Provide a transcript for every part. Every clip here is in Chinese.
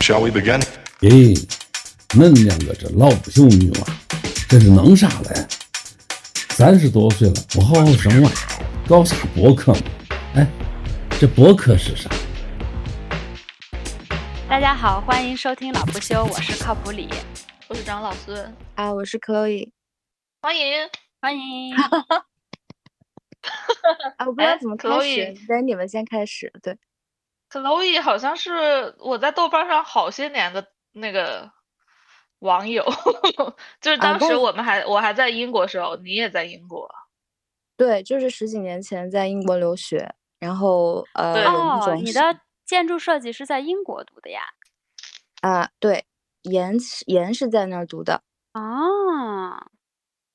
Shall we begin? 咦，恁两个这老不休女娃，这是弄啥嘞？三十多岁了，不好好生娃，搞啥博客嘛？哎，这博客是啥？大家好，欢迎收听老不休，我是靠谱李，我是张老孙，啊，我是 Chloe 欢迎。欢迎。啊，我不知道哎怎么开始，Chloe，等你们先开始。对，Chloe 好像是我在豆瓣上好些年的那个网友，就是当时我我们还我还在英国时候，你也在英国，对，就是十几年前在英国留学，然后呃，对哦，种是你的建筑设计是在英国读的呀？啊，对，研是研是在那儿读的，啊，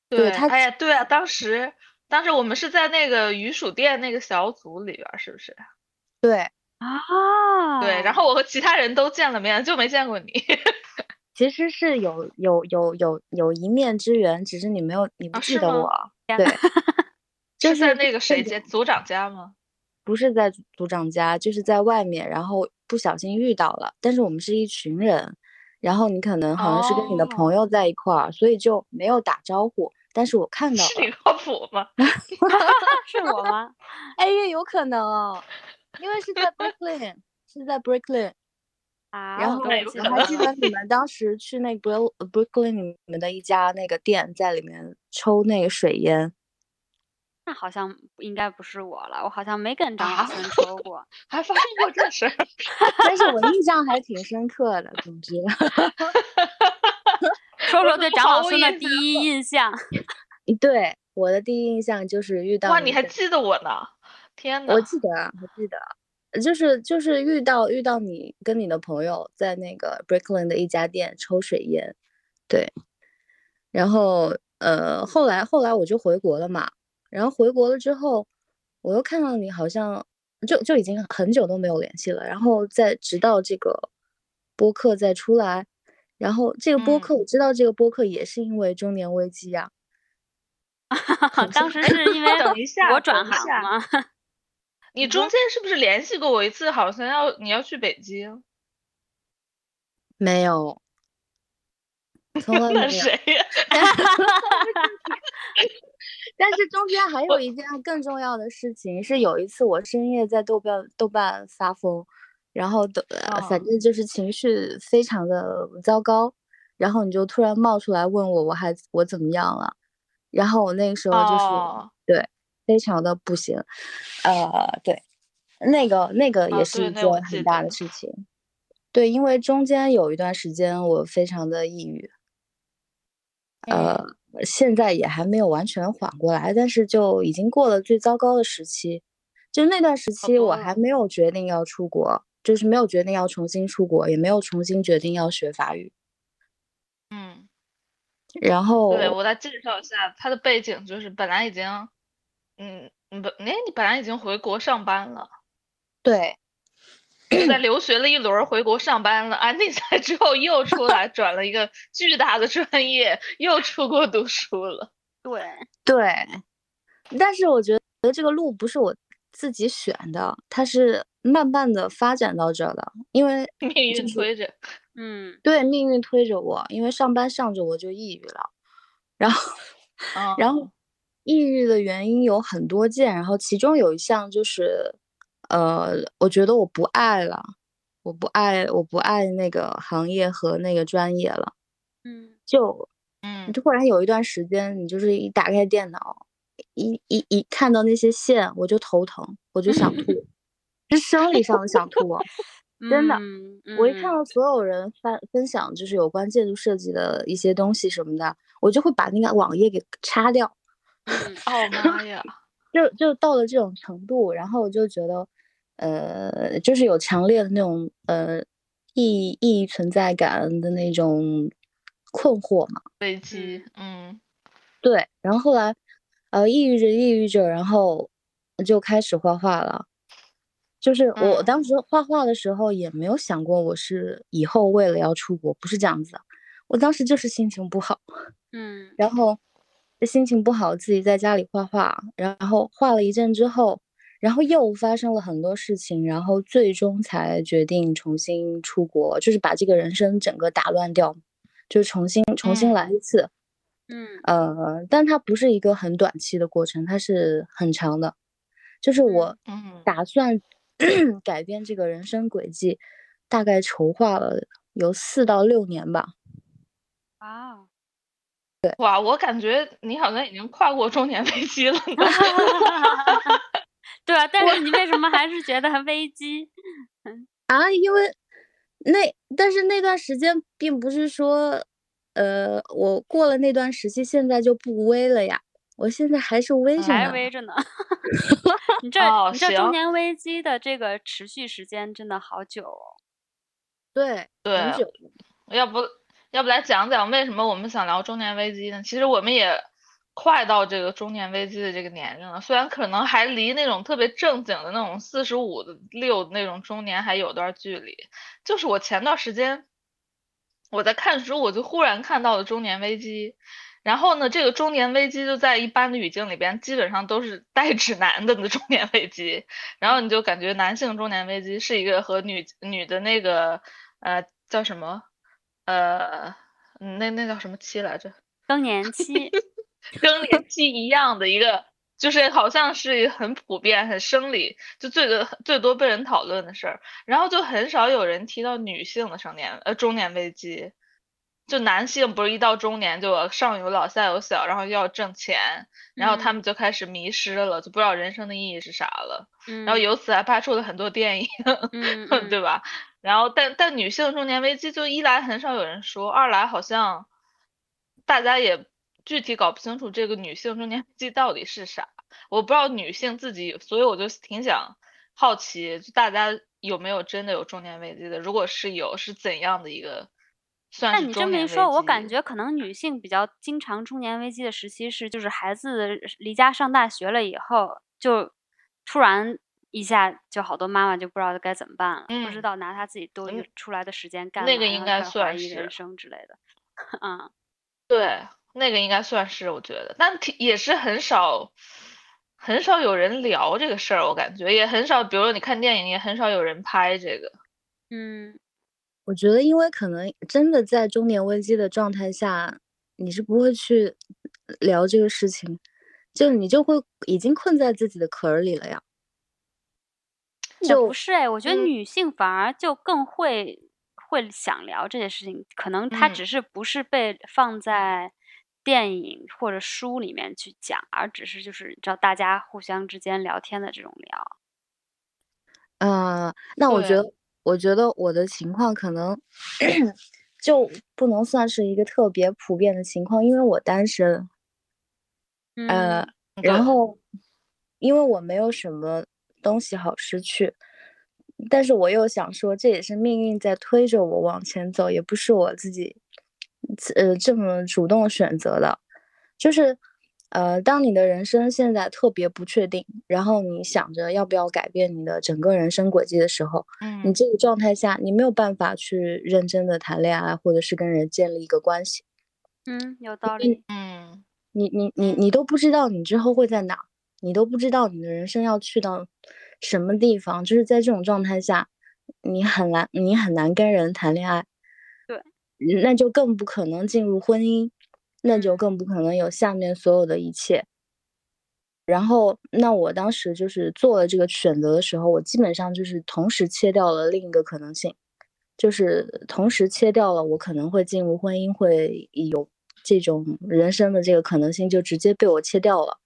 对他哎呀，对啊，当时当时我们是在那个鱼薯店那个小组里边，是不是？对，啊，对，然后我和其他人都见了面，就没见过你。其实是有有有有有一面之缘，只是你没有你不记得我，天对，就是在那个谁家组长家吗？不是在组组长家，就是在外面，然后不小心遇到了。但是我们是一群人，然后你可能好像是跟你的朋哦友在一块儿，所以就没有打招呼。但是我看到了，是你靠谱吗？是我吗？哎，有可能哦，因为是在 Brooklyn，是在 Brooklyn。啊，然后我还记得你们当时去那个 Bro- Brooklyn 你们的一家那个店，在里面抽那个水烟。那好像应该不是我了，我好像没跟张啊老师抽过。还发生过这事儿？但是我印象还挺深刻的。总之，说说对张老师的第一印象。对我的第一印象就是遇到哇，你还记得我呢？天呐！我记得啊，我记得啊，就是就是遇到遇到你跟你的朋友在那个 Brooklyn 的一家店抽水烟，对，然后呃后来后来我就回国了嘛，然后回国了之后，我又看到你好像就就已经很久都没有联系了，然后再直到这个播客再出来，然后这个播嗯。客我知道这个播客也是因为中年危机呀、当时是因为 等一下我转行吗？你中间是不是联系过我一次？好像要你要去北京，没有，从来 没有。那谁呀？但是中间还有一件更重要的事情，是有一次我深夜在豆瓣豆瓣发疯，然后的、呃反哦正就是情绪非常的糟糕，然后你就突然冒出来问我我还我怎么样了，然后我那个时候就是、哦对非常的不行，呃对，那个那个哦也是一件很大的事情，对，因为中间有一段时间我非常的抑郁，呃，嗯现在也还没有完全缓过来，但是就已经过了最糟糕的时期。就那段时期，我还。哦没有决定要出国，就是没有决定要重新出国，也没有重新决定要学法语。嗯，然后，对，我来介绍一下他的背景，就是本来已经，嗯，嗯本哎，你本来已经回国上班了，对 在留学了一轮儿，回国上班了，安定下来之后又出来转了一个巨大的专业，又出国读书了。对，对，但是我觉得这个路不是我自己选的，它是慢慢的发展到这儿的，因为命运推着，嗯，对命运推着我，因为上班上着我就抑郁了，然后。然后嗯抑郁的原因有很多件，然后其中有一项就是，呃，我觉得我不爱了，我不爱，我不爱那个行业和那个专业了。嗯，就嗯你突然有一段时间，你就是一打开电脑，一一一看到那些线，我就头疼，我就想吐，是生理上的想吐哦。真的嗯我一看嗯到所有人分分享就是有关建筑设计的一些东西什么的，我就会把那个网页给擦掉。嗯 哦妈呀，就就到了这种程度，然后我就觉得，呃，就是有强烈的那种呃意义存在感的那种困惑嘛。危机，嗯对，然后后来，呃，抑郁着抑郁着，然后就开始画画了。就是我嗯当时画画的时候也没有想过我是以后为了要出国，不是这样子的。我当时就是心情不好，嗯然后心情不好，自己在家里画画，然后画了一阵之后，然后又发生了很多事情，然后最终才决定重新出国，就是把这个人生整个打乱掉，就重新重新来一次。嗯呃，但它不是一个很短期的过程，它是很长的。就是我嗯打算 改变这个人生轨迹，大概筹划了有四到六年吧。啊，哇，我感觉你好像已经跨过中年危机了。对啊，但是你为什么还是觉得危机？啊，因为那但是那段时间并不是说，呃，我过了那段时期，现在就不危了呀。我现在还是危着还呢。危着呢。你这、哦你这中年危机的这个持续时间真的好久哦。对，对很久。要不要不来讲讲为什么我们想聊中年危机呢？其实我们也快到这个中年危机的这个年龄了，虽然可能还离那种特别正经的那种四十五的六那种中年还有段距离。就是我前段时间我在看书，我就忽然看到了中年危机。然后呢，这个中年危机就在一般的语境里边，基本上都是带指男的的中年危机。然后你就感觉男性中年危机是一个和女女的那个呃叫什么呃嗯那那叫什么期来着？更年期，更年期一样的一个，就是好像是很普遍、很生理，就最多最多被人讨论的事儿。然后就很少有人提到女性的成年呃中年危机。就男性不是一到中年就上有老下有小，然后又要挣钱，然后他嗯们就开始迷失了，就不知道人生的意义是啥了。嗯，然后由此还拍出了很多电影，对吧？然后但但女性中年危机，就一来很少有人说，二来好像大家也具体搞不清楚这个女性中年危机到底是啥。我不知道女性自己，所以我就挺想好奇，就大家有没有真的有中年危机的？如果是有，是怎样的一个算但你这么一说，我感觉可能女性比较经常中年危机的时期是，就是孩子离家上大学了以后，就突然一下就好多妈妈就不知道该怎么办了，不知嗯道拿她自己多余嗯出来的时间干嘛，那个应该算是人生之类的。嗯，对，那个应该算是我觉得，但挺也是很少，很少有人聊这个事儿，我感觉也很少，比如说你看电影，也很少有人拍这个。嗯，我觉得，因为可能真的在中年危机的状态下，你是不会去聊这个事情，就你就会已经困在自己的壳儿里了呀。也就不是哎，我觉得嗯。女性反而就更会会想聊这些事情，可能她嗯。只是不是被放在电影或者书里面去讲，而只是就是你知道大家互相之间聊天的这种聊。啊、那我觉得，我觉得我的情况可能 就不能算是一个特别普遍的情况，因为我单身，呃嗯，对。然后因为我没有什么东西好失去，但是我又想说，这也是命运在推着我往前走，也不是我自己呃这么主动选择的，就是呃，当你的人生现在特别不确定，然后你想着要不要改变你的整个人生轨迹的时候，嗯你嗯这个状态下，你没有办法去认真的谈恋爱，或者是跟人建立一个关系。嗯，有道理。嗯你你你你都不知道你之后会在哪，你都不知道你的人生要去到什么地方，就是在这种状态下，你很难你很难跟人谈恋爱，对嗯，那就更不可能进入婚姻，那就嗯更不可能有下面所有的一切。然后，那我当时就是做了这个选择的时候，我基本上就是同时切掉了另一个可能性，就是同时切掉了我可能会进入婚姻，会有这种人生的这个可能性，就直接被我切掉了。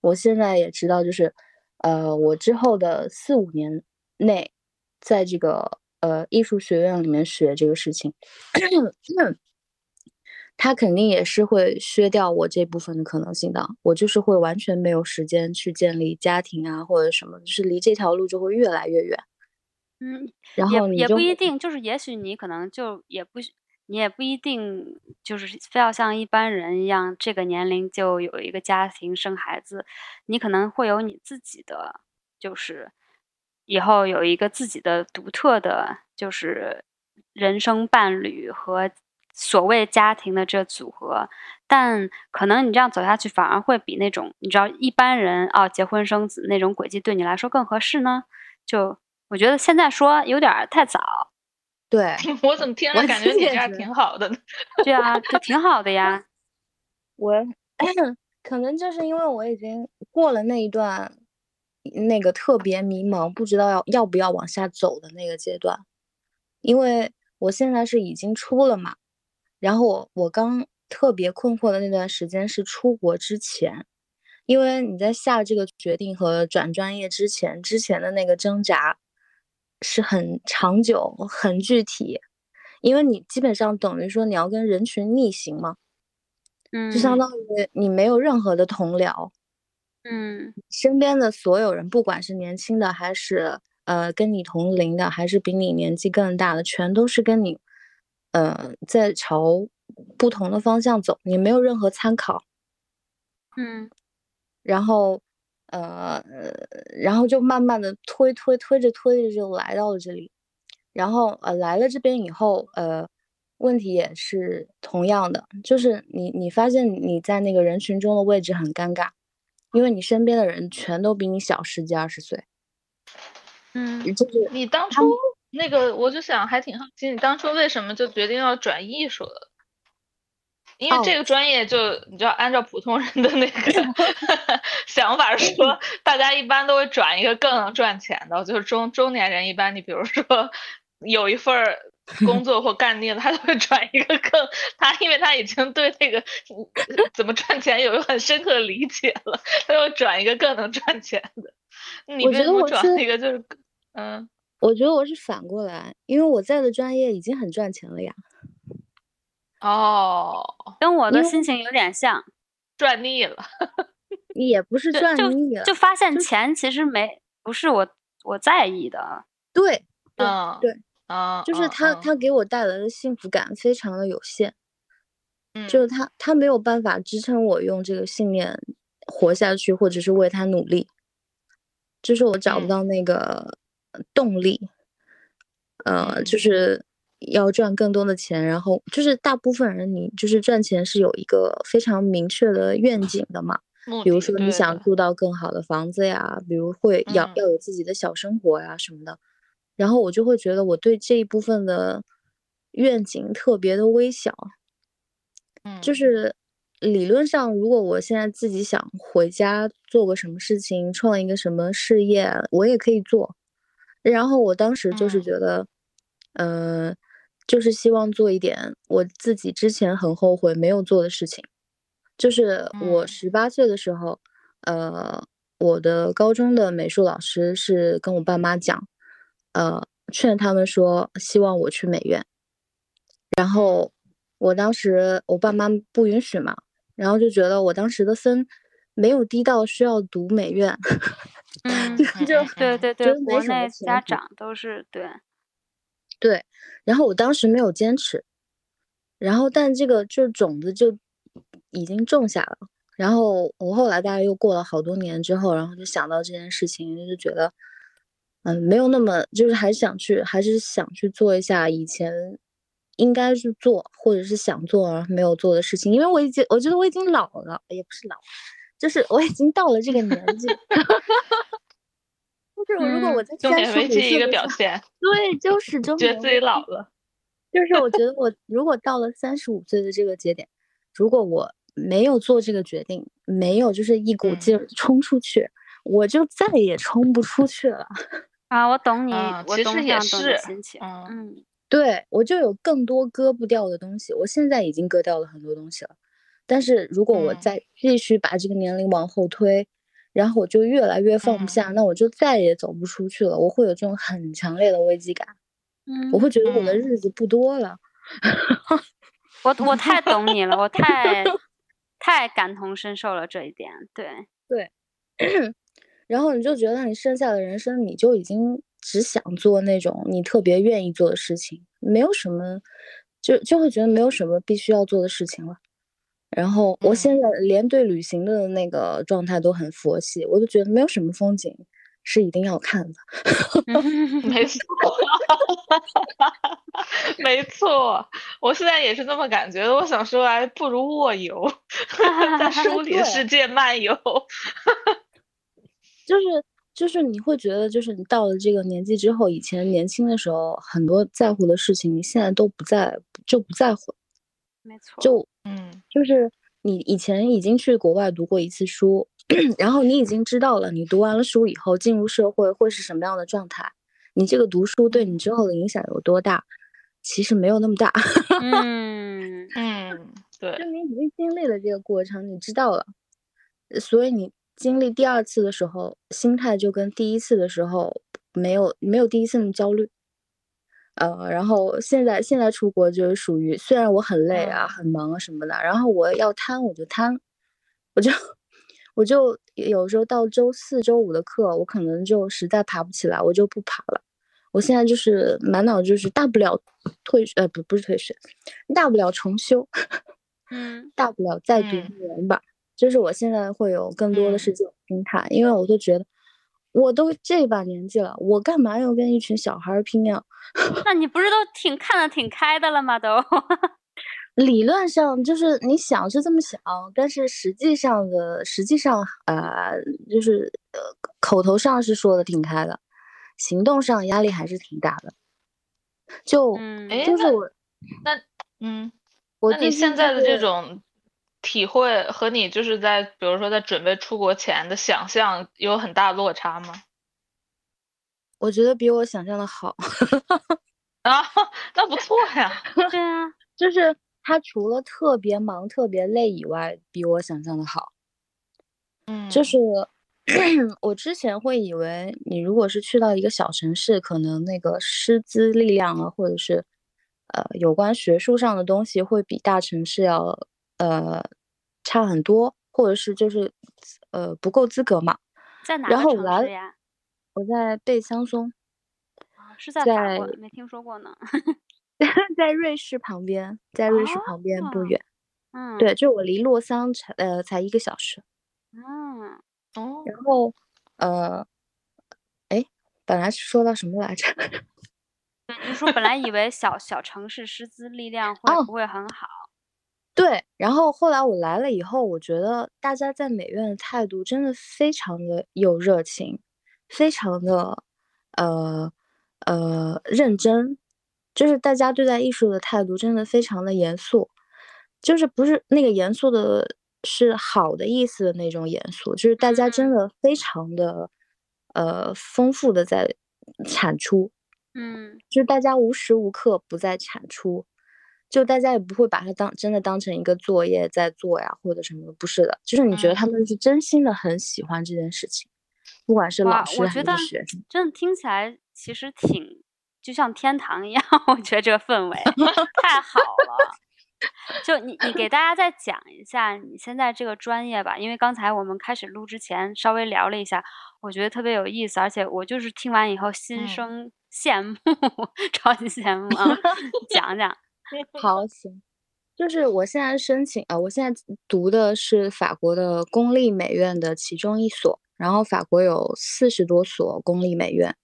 我现在也知道，就是，呃，我之后的四五年内，在这个呃艺术学院里面学这个事情，他肯定也是会削掉我这部分的可能性的。我就是会完全没有时间去建立家庭啊，或者什么，就是离这条路就会越来越远。嗯，然也也后你就会不一定，就是也许你可能就也不是，你也不一定就是非要像一般人一样，这个年龄就有一个家庭生孩子，你可能会有你自己的，就是以后有一个自己的独特的，就是人生伴侣和所谓家庭的这组合，但可能你这样走下去，反而会比那种你知道一般人啊结婚生子那种轨迹对你来说更合适呢？就我觉得现在说有点太早。对 我怎么听着感觉你这样挺好的呢？对啊，就挺好的呀。我 可能就是因为我已经过了那一段那个特别迷茫，不知道要要不要往下走的那个阶段，因为我现在是已经出了嘛。然后我我刚特别困惑的那段时间是出国之前，因为你在下这个决定和转专业之前，之前的那个挣扎是很长久、很具体，因为你基本上等于说你要跟人群逆行嘛，嗯，就相当于你没有任何的同僚，嗯。身边的所有人，不管是年轻的还是呃跟你同龄的，还是比你年纪更大的，全都是跟你。呃，在朝不同的方向走，你没有任何参考，嗯，然后，呃，然后就慢慢的推推推着推着就来到了这里，然后呃来了这边以后，呃，问题也是同样的，就是你你发现你在那个人群中的位置很尴尬，因为你身边的人全都比你小十几二十岁，嗯，就是你当初。那个，我就想还挺好奇，你当初为什么就决定要转艺术了？因为这个专业就你就要按照普通人的那个 想法说，大家一般都会转一个更能赚钱的，就是中中年人一般，你比如说有一份工作或干腻了，他都会转一个更他，因为他已经对那个怎么赚钱有一个很深刻的理解了，他就转一个更能赚钱的。你为什么转那个就是嗯？我觉得我是反过来，因为我在的专业已经很赚钱了呀。哦，跟我的心情有点像，赚腻了。也不是赚腻了，就发现钱其实没不是我我在意的。对，嗯，对，啊，就是他他给我带来的幸福感非常的有限。嗯，就是他他没有办法支撑我用这个信念活下去，或者是为他努力。就是我找不到那个。动力，呃，就是要赚更多的钱，然后就是大部分人，你就是赚钱是有一个非常明确的愿景的嘛，比如说你想住到更好的房子呀，比如会要要有自己的小生活呀什么的，然后我就会觉得我对这一部分的愿景特别的微小，嗯，就是理论上，如果我现在自己想回家做个什么事情，创一个什么事业，我也可以做。然后我当时就是觉得，嗯，就是希望做一点我自己之前很后悔没有做的事情。就是我十八岁的时候，呃，我的高中的美术老师是跟我爸妈讲，呃，劝他们说希望我去美院。然后我当时我爸妈不允许嘛，然后就觉得我当时的分没有低到需要读美院。嗯，就对对对，国内家长都是对，对。然后我当时没有坚持，然后但这个就种子就已经种下了。然后我后来大概又过了好多年之后，然后就想到这件事情，就觉得，嗯，没有那么，就是还是想去，还是想去做一下以前应该去做或者是想做而没有做的事情，因为我已经我觉得我已经老了，也不是老。就是我已经到了这个年纪，就是如果我在三十五岁一个表现，对，就是觉得自己老了。就是我觉得我如果到了三十五岁的这个节点，如果我没有做这个决定，没有就是一股劲儿冲出去，我就再也冲不出去了。啊，我懂你，我其实也是，心情。嗯，对我就有更多割不掉的东西，我现在已经割掉了很多东西了。但是如果我再继续把这个年龄往后推，然后我就越来越放不下，那我就再也走不出去了。我会有这种很强烈的危机感，嗯，我会觉得我的日子不多了。我我太懂你了，我太 太感同身受了这一点。对对，然后你就觉得你剩下的人生，你就已经只想做那种你特别愿意做的事情，没有什么，就就会觉得没有什么必须要做的事情了。然后我现在连对旅行的那个状态都很佛系，我就觉得没有什么风景是一定要看的。没错，没错，我现在也是这么感觉的。我想说，还不如卧游，在书里世界漫游。就是就是你会觉得，就是你到了这个年纪之后，以前年轻的时候很多在乎的事情，你现在都不在就不在乎。没错。就嗯，就是你以前已经去国外读过一次书，然后你已经知道了，你读完了书以后进入社会会是什么样的状态。你这个读书对你之后的影响有多大？其实没有那么大。嗯嗯，对。就你已经经历了这个过程，你知道了，所以你。经历第二次的时候，心态就跟第一次的时候没有没有第一次那么焦虑，呃，然后现在现在出国就是属于虽然我很累啊、很忙啊什么的，然后我要瘫我就瘫，我就我就有时候到周四周五的课，我可能就实在爬不起来，我就不爬了。我现在就是满脑就是大不了退呃不不是退学，大不了重修，嗯，大不了再读一年吧。就是我现在会有更多的是这种心态，因为我就觉得，我都这把年纪了，我干嘛要跟一群小孩拼呀？那你不是都挺看的挺开的了吗？都 理论上就是你想是这么想，但是实际上的实际上呃，就是呃口头上是说的挺开的，行动上压力还是挺大的。就就是我那嗯，我那你现在的这种。体会和你就是在比如说在准备出国前的想象有很大落差吗？我觉得比我想象的好 啊，那不错呀。对啊，就是他除了特别忙、特别累以外，比我想象的好。嗯，就是 我之前会以为，你如果是去到一个小城市，可能那个师资力量啊，或者是呃有关学术上的东西，会比大城市要。呃，差很多，或者是就是呃不够资格嘛。在哪然后我来呀？我在贝桑松。是在法国？没听说过呢。在瑞士旁边，在瑞士旁边不远。嗯。对，就我离洛桑才呃才一个小时。嗯。哦。然后呃，哎，本来是说到什么来着？对，你说本来以为小小城市师资力量会不会很好？对，然后后来我来了以后，我觉得大家在美院的态度真的非常的有热情，非常的呃呃认真，就是大家对待艺术的态度真的非常的严肃，就是不是那个严肃的是好的意思的那种严肃，就是大家真的非常的呃丰富的在产出，嗯，就是大家无时无刻不在产出。就大家也不会把它当真的当成一个作业在做呀，或者什么的不是的，就是你觉得他们是真心的很喜欢这件事情，不管是老师还是学生，真的听起来其实挺就像天堂一样。我觉得这个氛围 太好了。就你你给大家再讲一下你现在这个专业吧，因为刚才我们开始录之前稍微聊了一下，我觉得特别有意思，而且我就是听完以后心生羡慕，超级羡慕啊！讲讲。好行，就是我现在申请啊，我现在读的是法国的公立美院的其中一所，然后法国有四十多所公立美院，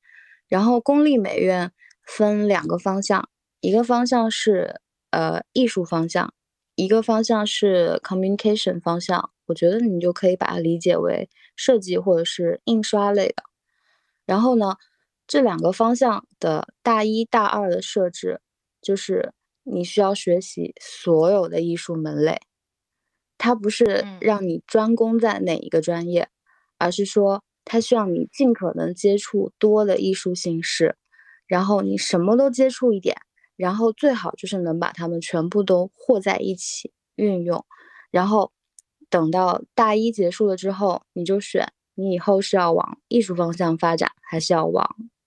然后公立美院分两个方向，一个方向是呃艺术方向，一个方向是 communication 方向，我觉得你就可以把它理解为设计或者是印刷类的，然后呢，这两个方向的大一大二的设置就是。你需要学习所有的艺术门类，它不是让你专攻在哪一个专业，而是说它需要你尽可能接触多的艺术形式，然后你什么都接触一点，然后最好就是能把它们全部都和在一起运用，然后等到大一结束了之后，你就选你以后是要往艺术方向发展，还是要往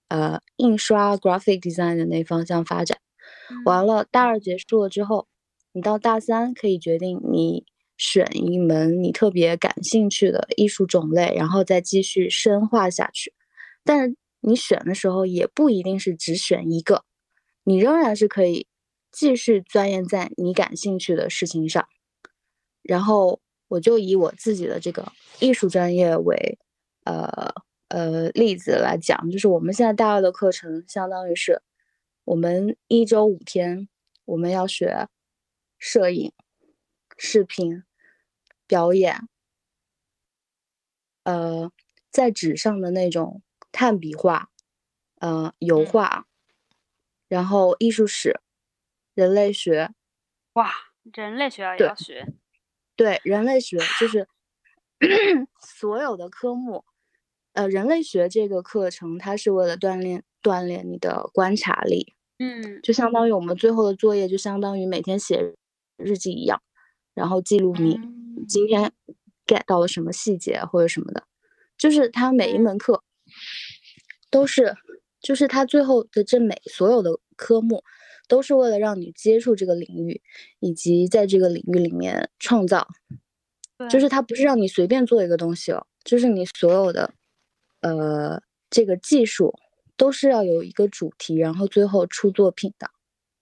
呃印刷 graphic design 的那方向发展。完了，大二结束了之后，你到大三可以决定你选一门你特别感兴趣的艺术种类，然后再继续深化下去。但是你选的时候也不一定是只选一个，你仍然是可以继续钻研在你感兴趣的事情上。然后我就以我自己的这个艺术专业为呃呃例子来讲，就是我们现在大二的课程相当于是。我们一周五天，我们要学摄影、视频、表演，呃，在纸上的那种炭笔画，呃，油嗯。画，然后艺术史、人类学，哇，人类学也要学，对，人类学就是 所有的科目，呃，人类学这个课程，它是为了锻炼锻炼你的观察力，嗯就相当于我们最后的作业，就相当于每天写日记一样，然后记录你嗯今天 get 到了什么细节或者什么的，就是他每一嗯门课都是，就是他最后的这每所有的科目，都是为了让你接触这个领域，以及在这个领域里面创造。就是他不是让你随便做一个东西哦，就是你所有的，呃，这个技术都是要有一个主题，然后最后出作品的。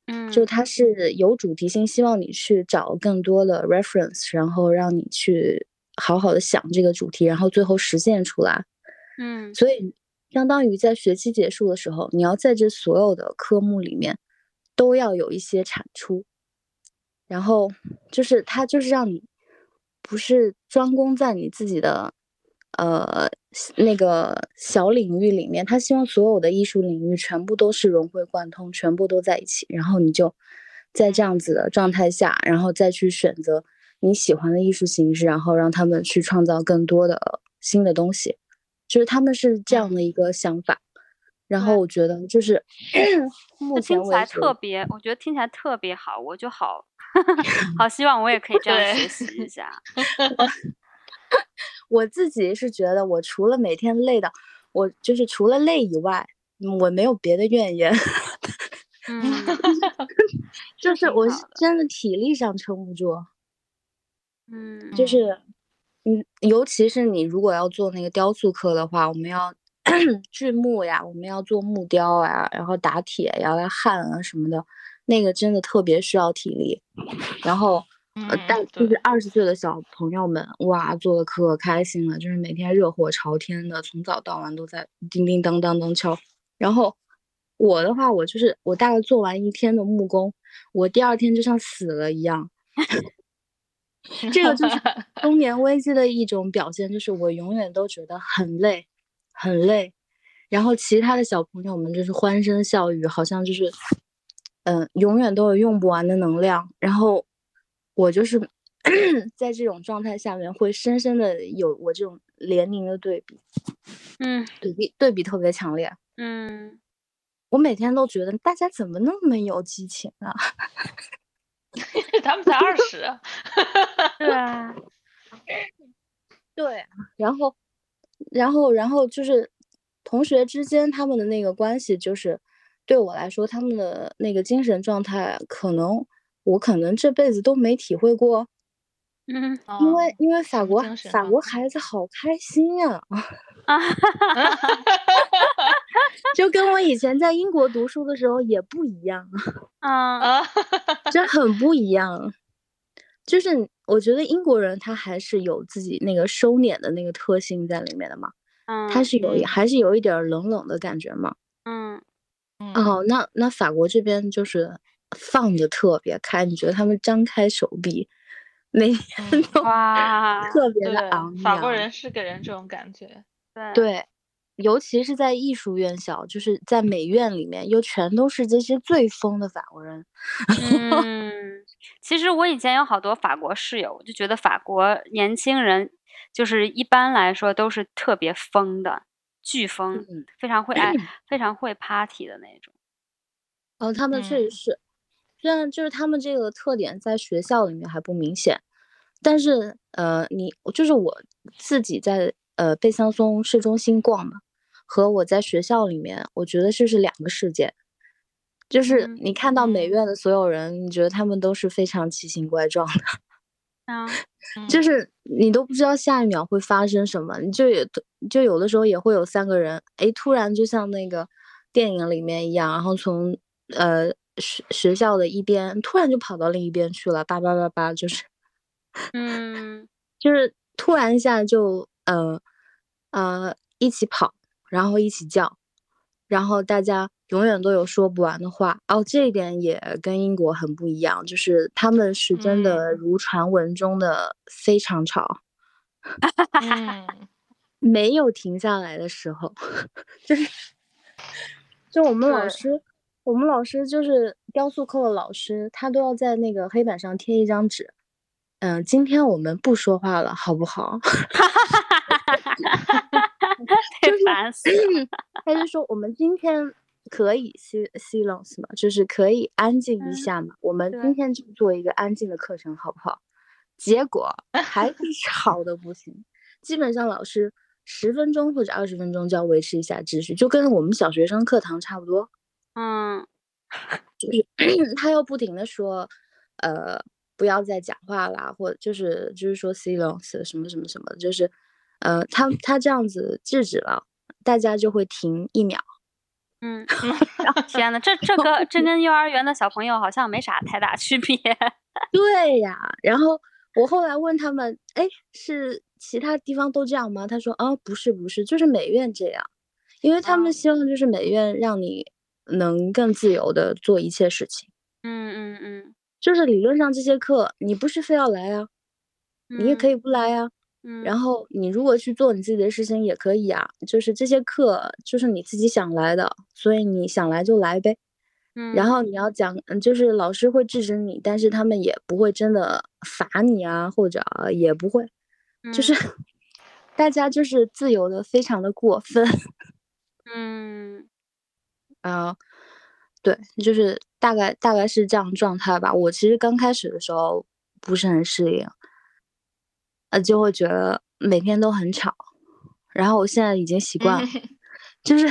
嗯，就它是有主题性，希望你去找更多的 reference，然后让你去好好的想这个主题，然后最后实现出来。嗯。所以相当于在学期结束的时候，你要在这所有的科目里面都要有一些产出，然后就是它就是让你不是专攻在你自己的呃那个小领域里面，他希望所有的艺术领域全部都是融会贯通，全部都在一起，然后你就在这样子的状态下，然后再去选择你喜欢的艺术形式，然后让他们去创造更多的新的东西。就是他们是这样的一个想法，然后我觉得就是目前为听起来，特别，我觉得听起来特别好，我就好 好希望我也可以这样学习一下。我自己是觉得，我除了每天累的，我就是除了累以外，嗯我没有别的怨言，嗯，就是我是真的体力上撑不住，嗯就，是，嗯，尤其是你如果要做那个雕塑课的话，我们要 锯木呀，我们要做木雕啊，然后打铁呀、要焊啊什么的，那个真的特别需要体力。然后，呃，但就是二十岁的小朋友们，哇，做的可开心了，就是每天热火朝天的，从早到晚都在叮叮当当当敲。然后我的话，我就是我大概做完一天的木工，我第二天就像死了一样。这个就是中 年危机的一种表现，就是我永远都觉得很累，很累，然后其他的小朋友们就是欢声笑语，好像就是，嗯、永远都有用不完的能量，然后我就是 在这种状态下面，会深深的有我这种年龄的对比，嗯对比对比特别强烈。嗯，我每天都觉得大家怎么那么有激情啊？他们才二十，对啊，对啊，然后，然后，然后就是同学之间他们的那个关系，就是对我来说，他们的那个精神状态，可能我可能这辈子都没体会过，嗯。因为因为法国法国孩子。好开心呀、啊，就跟我以前在英国读书的时候也不一样，嗯 啊，这很不一样。就是我觉得英国人他还是有自己那个收敛的那个特性在里面的嘛，嗯，他是有还是有一点儿冷冷的感觉嘛。嗯嗯。哦，那那法国这边就是放的特别开，你觉得他们张开手臂，每天嗯都哇，特别的昂，扬。法国人是给人这种感觉，对对，尤其是在艺术院校，就是在美院里面，又全都是这些最疯的法国人。嗯，其实我以前有好多法国室友，我就觉得法国年轻人就是一般来说都是特别疯的，巨疯，嗯，非常会爱，非常会 party 的那种。哦，他们确实嗯是，虽然就是他们这个特点在学校里面还不明显，但是呃，你就是我自己在呃贝桑松市中心逛嘛，和我在学校里面，我觉得这是两个世界。就是嗯你看到美嗯。院的所有人，你觉得他们都是非常奇形怪状的，啊，就嗯。是你都不知道下一秒会发生什么，你就有就有的时候也会有三个人，哎，突然就像那个电影里面一样，然后从呃学学校的一边突然就跑到另一边去了，叭叭叭叭，就是 嗯。就是突然一下就呃呃一起跑，然后一起叫，然后大家永远都有说不完的话。哦，这一点也跟英国很不一样，就是他们是真的嗯。如传闻中的非常吵 嗯，没有停下来的时候，就是就我们老师，我们老师就是雕塑课的老师，他都要在那个黑板上贴一张纸，嗯、今天我们不说话了，好不好？太烦死了。他就说我们今天可以 si- silence 嘛，就是可以安静嗯一下嘛。我们今天就做一个安静的课程，好不好？结果还是 吵的不行，基本上老师十分钟或者二十分钟就要维持一下秩序，就跟我们小学生课堂差不多。嗯 就是 他又不停的说，呃，不要再讲话啦，或者就是就是说 silence 什么什么什么，就是，呃，他他这样子制止了，大家就会停一秒。嗯，天呐，这这个这跟幼儿园的小朋友好像没啥太大区别。对呀，然后我后来问他们，哎，是其他地方都这样吗？他说，啊，不是不是，就是美院这样，因为他们哦希望就是美院让你能更自由的做一切事情。嗯嗯嗯，就是理论上这些课你不是非要来啊，你也可以。不来啊。嗯，然后你如果去做你自己的事情也可以啊，就是这些课就是你自己想来的，所以你想来就来呗。嗯，然后你要讲，嗯，就是老师会制止你，但是他们也不会真的罚你啊，或者也不会，就是嗯 大家就是自由的，非常的过分 嗯啊。对，就是大概大概是这样状态吧。我其实刚开始的时候不是很适应，呃，就会觉得每天都很吵，然后我现在已经习惯了。就是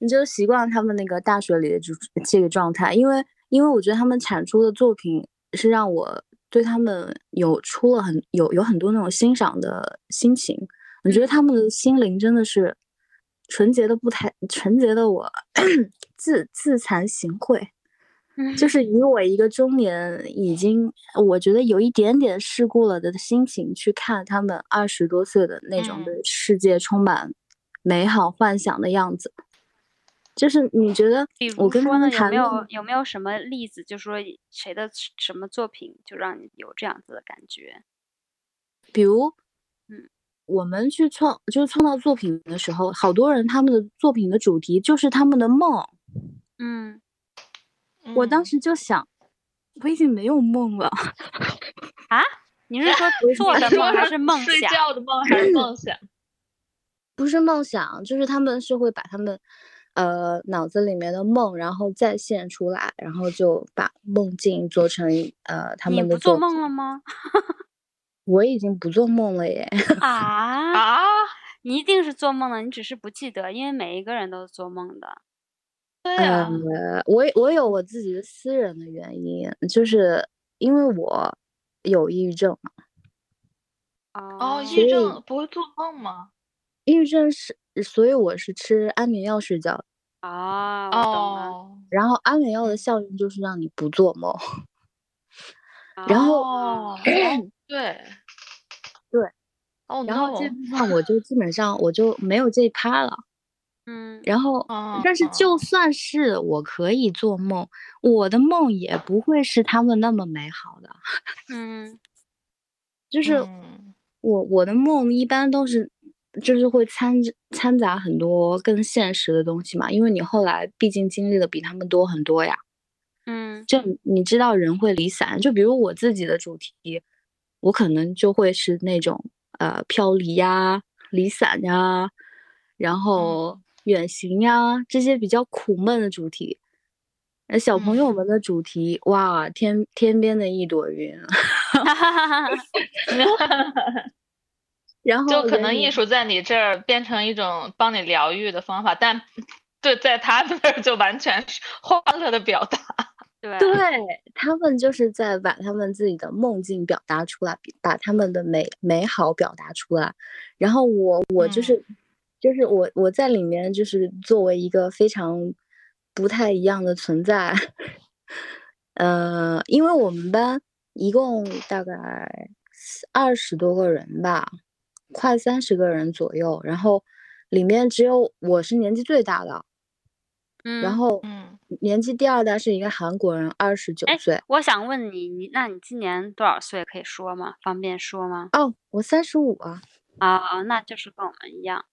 你就习惯他们那个大学里的就这个状态，因为因为我觉得他们产出的作品是让我对他们有出了很有有很多那种欣赏的心情，我觉得他们的心灵真的是纯洁的不太纯洁的我 自自惭形秽，嗯，就是以我一个中年已经我觉得有一点点世故了的心情去看他们二十多岁的那种嗯。对世界充满美好幻想的样子，就是你觉得比我跟他如说呢，有们谈论没有有没有什么例子，就说谁的什么作品就让你有这样子的感觉？比如，嗯，我们去创就是创造作品的时候，好多人他们的作品的主题就是他们的梦。嗯我当嗯时就想，我已经没有梦了。啊，你是说做的梦还是梦想睡？觉的梦还是梦想？不是梦想，就是他们是会把他们，呃，脑子里面的梦，然后再现出来，然后就把梦境做成呃他们的不做。梦了吗？我已经不做梦了耶。啊，啊，你一定是做梦了，你只是不记得，因为每一个人都是做梦的。对啊、呃，我我有我自己的私人的原因，就是因为我有抑郁症嘛。哦，抑郁症不会做梦吗？抑郁症是，所以我是吃安眠药睡觉的，啊，我懂了。哦，然后安眠药的嗯效应就是让你不做梦。然后哦，对对，哦然后这部分我就基本上我就没有这一趴了。嗯然后，哦但是哦就算是我可以做梦，我的梦也不会是他们那么美好的。嗯就是嗯我我的梦一般都是，就是会掺掺杂很多更现实的东西嘛，因为你后来毕竟经历的比他们多很多呀。嗯就你你知道人会离散，就比如我自己的主题，我可能就会是那种呃飘离呀、离散呀，然后远行呀这些比较苦闷的主题。而小朋友们的主题，哇，天天边的一朵云，哈哈哈哈哈。然后就可能艺术在你这儿变成一种帮你疗愈的方法，但对，在他们那儿就完全是欢乐的表达。对对他们就是在把他们自己的梦境表达出来，把他们的美美好表达出来。然后我我就嗯是、就是我我在里面就是作为一个非常不太一样的存在。呃，因为我们班一共大概二十多个人吧，快三十个人左右，然后里面只有我是年纪最大的，嗯，然后嗯，年纪第二大是一个韩国人，二十九哎岁。我想问你，你那你今年多少岁？可以说吗？方便说吗？哦，我三十五啊，啊啊，那就是跟我们一样，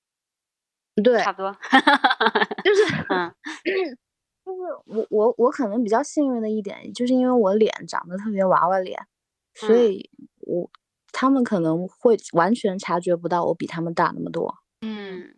对，差不多。就是嗯 就是我我我可能比较幸运的一点，就是因为我脸长得特别娃娃脸，所嗯以我他们可能会完全察觉不到我比他们大那么多，嗯，嗯，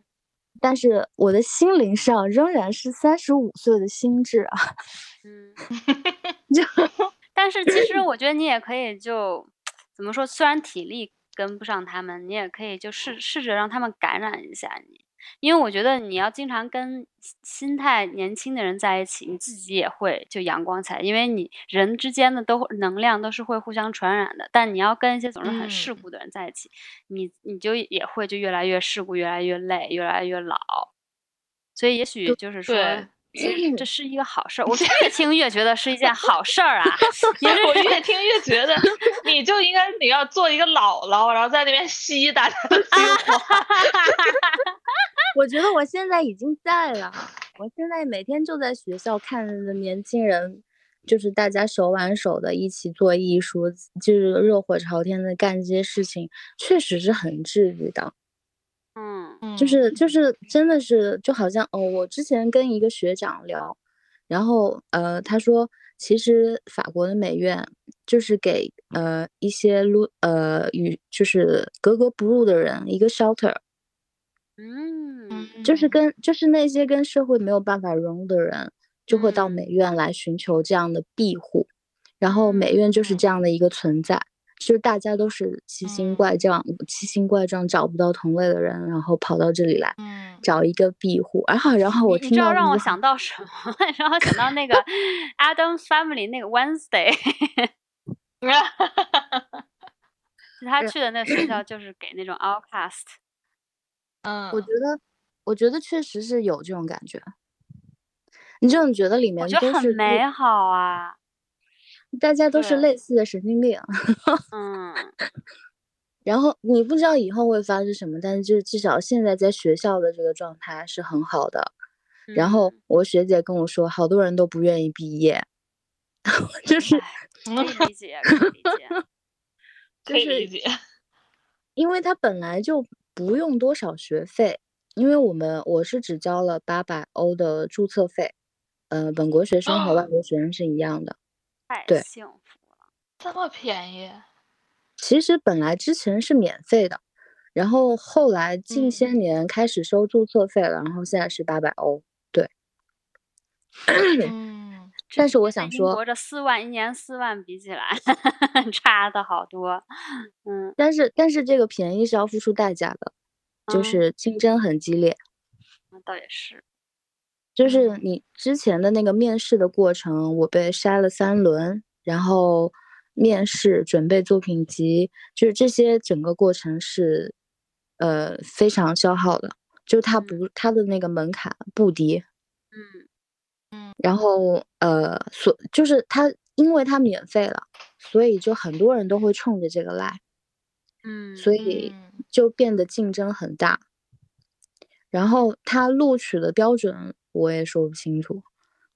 但是我的心灵上仍然是三十五岁的心智啊，嗯，就 但是其实我觉得你也可以就怎么说，虽然体力跟不上他们，你也可以就试试着让他们感染一下你，因为我觉得你要经常跟心心态年轻的人在一起，你自己也会就阳光起来，因为你人之间的都能量都是会互相传染的。但你要跟一些总是很世嗯故的人在一起，你你就也会就越来越世故，越来越累，越来越老。所以也许就是说对，这这是一个好事儿。我 越听越觉得是一件好事儿啊！我越听越觉得，你就应该你要做一个姥姥，然后在那边吸大家的精华。我觉得我现在已经在了，我现在每天就在学校看着年轻人，就是大家手挽手的一起做艺术，就是热火朝天的干这些事情，确实是很治愈的。嗯就。是就是真的是就好像哦，我之前跟一个学长聊，然后呃他说，其实法国的美院就是给呃一些路呃与就是格格不入的人一个 shelter，嗯。就是嗯跟就是那些跟社会没有办法融入的人，就会到嗯。美院来寻求这样的庇护，然后美嗯院就是嗯。这样的一个存在。就是大家都是奇形怪状、奇形怪状找不到同类的人，然后跑到这里来嗯，找一个庇护。然后，然后我你你知道让我听到这句话想到什么？让我想到那个 Adam Family 那个 Wednesday，就 他去的那学校就是给那种 outcast。嗯，我觉得，我觉得确实是有这种感觉。你这种觉得里面我觉得都是很美好啊。大家都是类似的神经病。嗯然后你不知道以后会发生什么，但是就是至少现在在学校的这个状态是很好的。然后嗯我学姐跟我说，好多人都不愿意毕业，就是唉可以理解，可以理解。可以理解。因为他本来就不用多少学费，因为我们我是只交了八百欧的注册费，呃，本国学生和外国学生是一样的。太幸福了。这么便宜？其实本来之前是免费的，然后后来近些嗯年开始收注册费了，然后现在是八百欧。对，嗯，但是我想说英国，这四万一年四万比起来，差的好多。嗯但是但是这个便宜是要付出代价的，就嗯是竞争很激烈。那倒也是。就是嗯你之前的那个面试的过程，我被筛了三轮，然后面试、准备作品集，就是这些整个过程是，呃，非常消耗的。就它嗯不，它的那个门槛不低，嗯嗯然后呃，所就是它，因为它免费了，所以就很多人都会冲着这个来，嗯，所以嗯就变得竞争很大。然后他录取的标准我也说不清楚，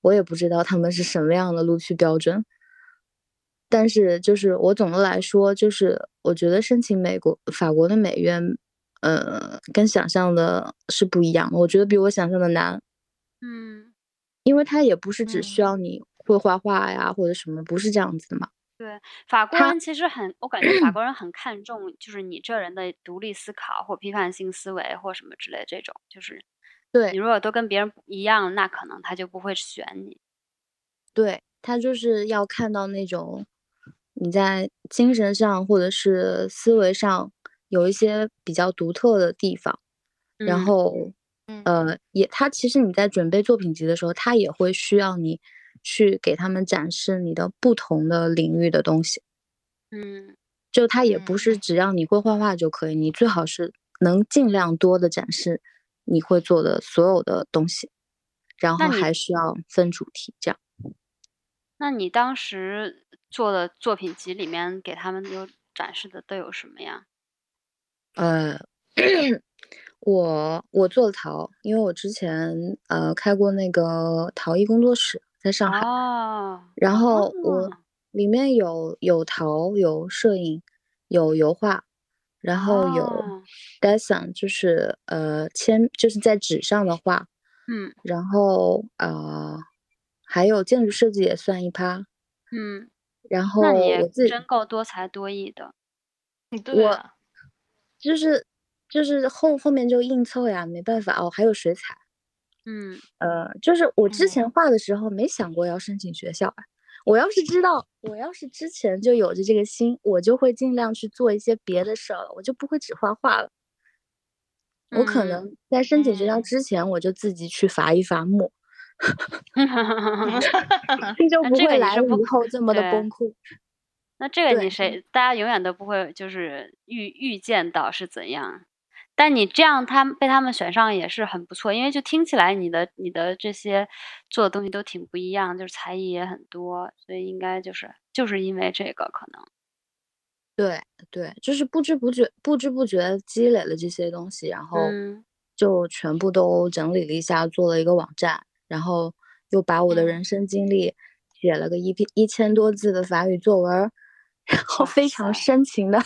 我也不知道他们是什么样的录取标准。但是就是我总的来说，就是我觉得申请美国、法国的美院，呃，跟想象的是不一样的。我觉得比我想象的难，嗯，因为它也不是只需嗯要你会画画呀或者什么，不是这样子的嘛。对，法国人其实很，我感觉法国人很看重就是你这人的独立思考或批判性思维或什么之类这种，就是对。你如果都跟别人不一样，那可能他就不会选你。对，他就是要看到那种你在精神上或者是思维上有一些比较独特的地方，然嗯。后嗯。呃，也他其实你在准备作品集的时候，他也会需要你去给他们展示你的不同的领域的东西，嗯就他也不是嗯只要你会画画就可以，你最好是能尽量多的展示你会做的所有的东西，然后还需要分主题这样。那你当时做的作品集里面给他们有展示的都有什么呀？呃，我我做了陶，因为我之前呃开过那个陶艺工作室，在上海，哦，然后我哦里面有有陶，有摄影，有油画，然后有哦 design，就是呃签，就是在纸上的画，嗯然后呃还有建筑设计也算一趴，嗯，然后真够多才多艺的。我就是就是后后面就硬凑呀，没办法哦，还有水彩。嗯呃，就是我之前嗯画的时候没想过要申请学校啊。我要是知道，我要是之前就有着这个心，我就会尽量去做一些别的事儿了，我就不会只画画了。我可嗯能在申请学校嗯之前，我就自己去伐一伐木，嗯，这就那这个不会来了以后这么的崩溃。那这个你谁，大家永远都不会就是预预见到是怎样。但你这样，他被他们选上也是很不错，因为就听起来你的你的这些做的东西都挺不一样，就是才艺也很多，所以应该就是就是因为这个可能。对对，就是不知不觉、不知不觉积累了这些东西，然后嗯就全部都整理了一下，做了一个网站，然后又把我的嗯人生经历写了个一篇一千多字的法语作文儿，然后非常深情的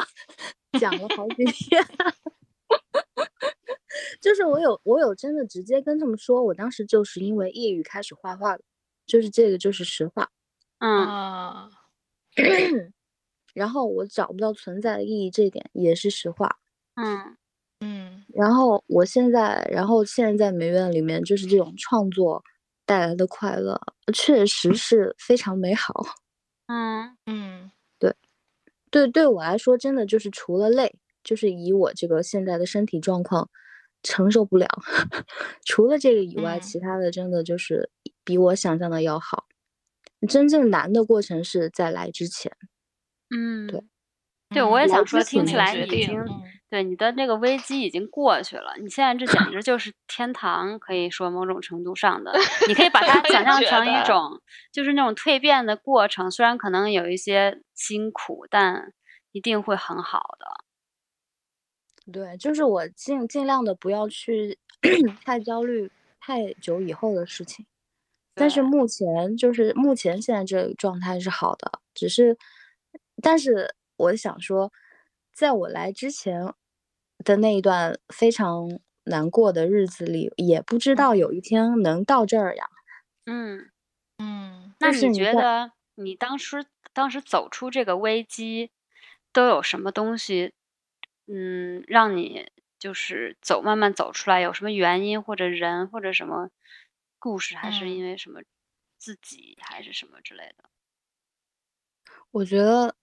讲了好几 天。就是我有我有真的直接跟他们说，我当时就是因为抑郁开始画画的，就是这个就是实话。嗯啊，然后我找不到存在的意义，这一点也是实话。嗯嗯然后我现在，然后现在在美院里面，就是这种创作带来的快乐，确实是非常美好。嗯嗯对，对我来说，真的就是除了累，就是以我这个现在的身体状况承受不了，除了这个以外，嗯其他的真的就是比我想象的要好。真正难的过程是在来之前。嗯，对对，我也想说，听起来已经嗯对你的那个危机已经过去了，你现在这简直就是天堂，可以说某种程度上的，你可以把它想象成一种就是那种蜕变的过程，虽然可能有一些辛苦，但一定会很好的。对，就是我尽尽量的不要去 太焦虑太久以后的事情。但是目前就是目前现在这个状态是好的，只是，但是我想说，在我来之前的那一段非常难过的日子里，也不知道有一天能到这儿呀。嗯，嗯那你就是觉得你当时当时走出这个危机，都有什么东西，嗯，让你就是走慢慢走出来，有什么原因或者人或者什么故事，还是嗯。因为什么自己还是什么之类的？我觉得，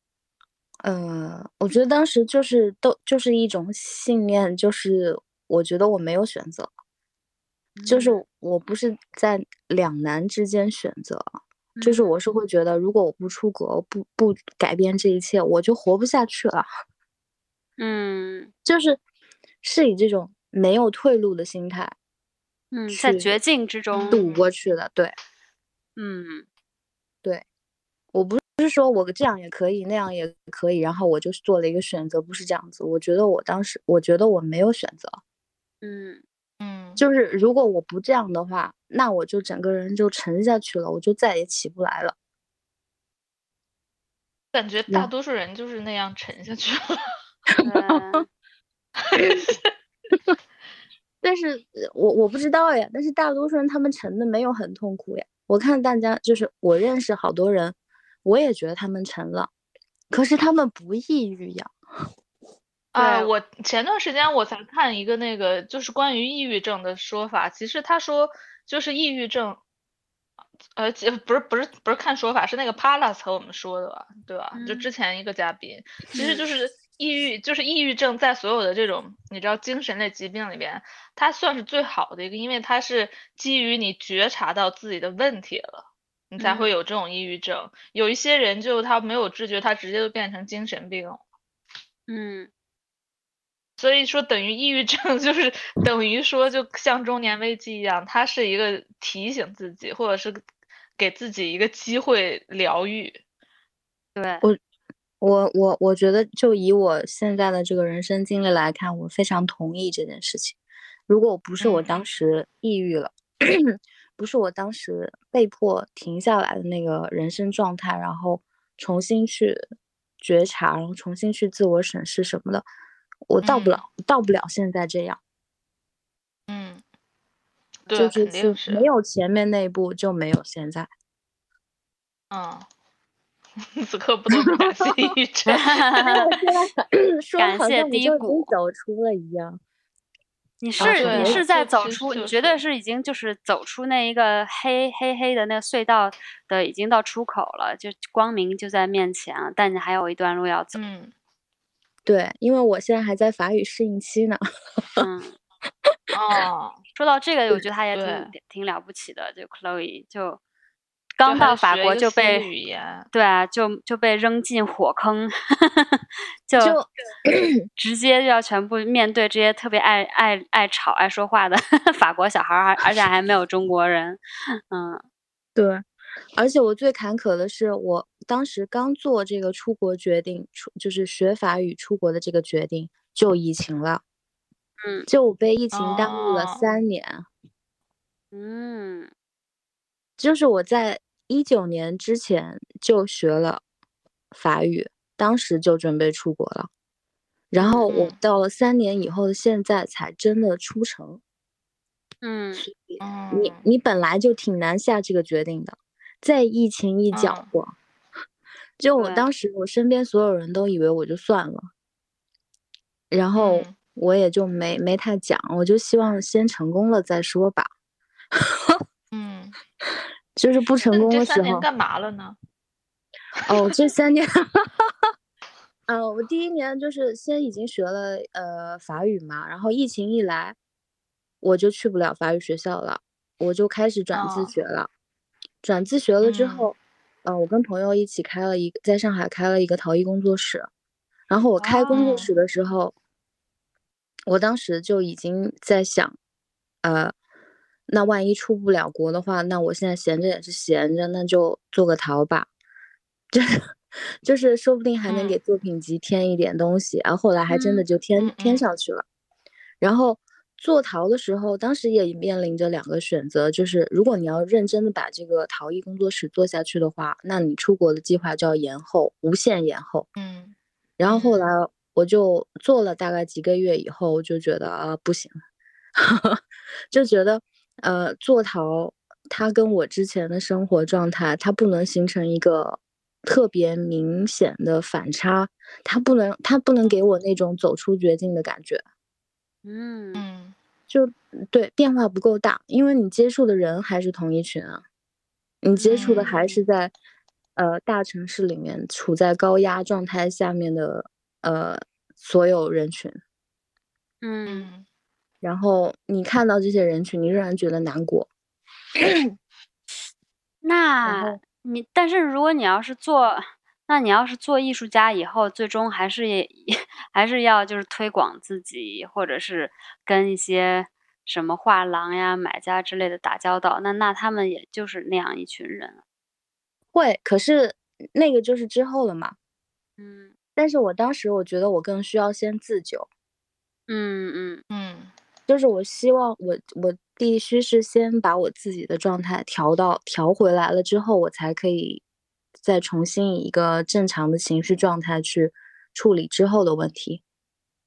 呃，我觉得当时就是都就是一种信念，就是我觉得我没有选择，就是嗯。我不是在两难之间选择，就是嗯。我是会觉得，如果我不出国，不不改变这一切，我就活不下去了，嗯就是是以这种没有退路的心态嗯，在绝境之中，赌过去的。对，嗯对我不是说我这样也可以，那样也可以，然后我就做了一个选择，不是这样子。我觉得我当时，我觉得我没有选择，嗯嗯，就是如果我不这样的话，那我就整个人就沉下去了，我就再也起不来了。感觉大多数人就是那样沉下去了。对，但是呃我我不知道呀，但是大多数人他们沉的没有很痛苦呀。我看大家就是我认识好多人，我也觉得他们沉了，可是他们不抑郁呀。啊，对我前段时间我才看一个那个就是关于抑郁症的说法，其实他说就是抑郁症，呃，其不是不是不是看说法，是那个 Palas 和我们说的吧，对吧？就嗯之前一个嘉宾，其实嗯就是抑郁，就是抑郁症在所有的这种你知道精神类疾病里边，它算是最好的一个，因为它是基于你觉察到自己的问题了。你才会嗯有这种抑郁症，有一些人就他没有知觉，他直接就变成精神病了。嗯所以说，等于抑郁症 就是等于说，就像中年危机一样，它是一个提醒自己，或者是给自己一个机会疗愈。对，我我我我觉得，就以我现在的这个人生经历来看，我非常同意这件事情。如果不是我嗯当时抑郁了，不是我当时被迫停下来的那个人生状态，然后重新去觉察，然后重新去自我审视什么的，我到不嗯了，到不了现在这样。嗯，对啊，就是肯定是，没有前面那一步，就没有现在。嗯，此刻不得不感谢抑郁症。我现在 说的感谢低谷走出了一样。你是对你是在走出，你就绝对是是已经就是走出那一个黑黑黑的那个隧道的，已经到出口了，就光明就在面前了，但你还有一段路要走。嗯，对，因为我现在还在法语适应期呢。嗯，哦，说到这个，我觉得他也挺挺了不起的，就 Chloe 就就刚到法国就被语言，对啊，就就被扔进火坑，就就 直接就要全部面对这些特别爱爱爱吵爱说话的 法国小孩儿，而而且还没有中国人，嗯。对，而且我最坎坷的是，我当时刚做这个出国决定，出就是学法语出国的这个决定，就疫情了，嗯就我被疫情耽误了哦。三年。嗯。就是我在一九年之前就学了法语，当时就准备出国了，然后我嗯。到了三年以后的现在才真的出城。嗯你嗯，你本来就挺难下这个决定的，再疫情一搅嗯。和，就我当时我身边所有人都以为我就算了，然后嗯。我也就没没太讲，我就希望先成功了再说吧。嗯，就是不成功的时候，三年干嘛了呢？哦，这三年，呃，我第一年就是先已经学了呃法语嘛，然后疫情一来，我就去不了法语学校了，我就开始转自哦学了。转自学了之嗯后，呃，我跟朋友一起开了一个在上海开了一个陶艺工作室，然后我开工作哦室的时候，我当时就已经在想，呃，那万一出不了国的话，那我现在闲着也是闲着，那就做个陶吧。就是就是说不定还能嗯给作品集添一点东西，然后后来还真的嗯就添嗯添嗯上去了。然后做陶的时候，当时也面临着两个选择，就是如果你要认真的把这个陶艺工作室做下去的话，那你出国的计划就要延后，无限延后。嗯然后后嗯来我就做了大概几个月以后，我就觉得啊不行，就觉得呃做陶它跟我之前的生活状态，它不能形成一个特别明显的反差，它不能它不能给我那种走出绝境的感觉，嗯。嗯。就对变化不够大，因为你接触的人还是同一群啊，你接触的还嗯。是在呃大城市里面处在高压状态下面的呃所有人群，嗯。嗯然后你看到这些人群，你仍然觉得难过。那你但是如果你要是做，那你要是做艺术家以后，最终还是也 还是要就是推广自己，或者是跟一些什么画廊呀、买家之类的打交道，那那他们也就是那样一群人。会，可是那个就是之后了嘛。嗯但是我当时我觉得我更需要先自救，嗯嗯嗯就是我希望我我必须是先把我自己的状态调到调回来了之后，我才可以再重新以一个正常的情绪状态去处理之后的问题。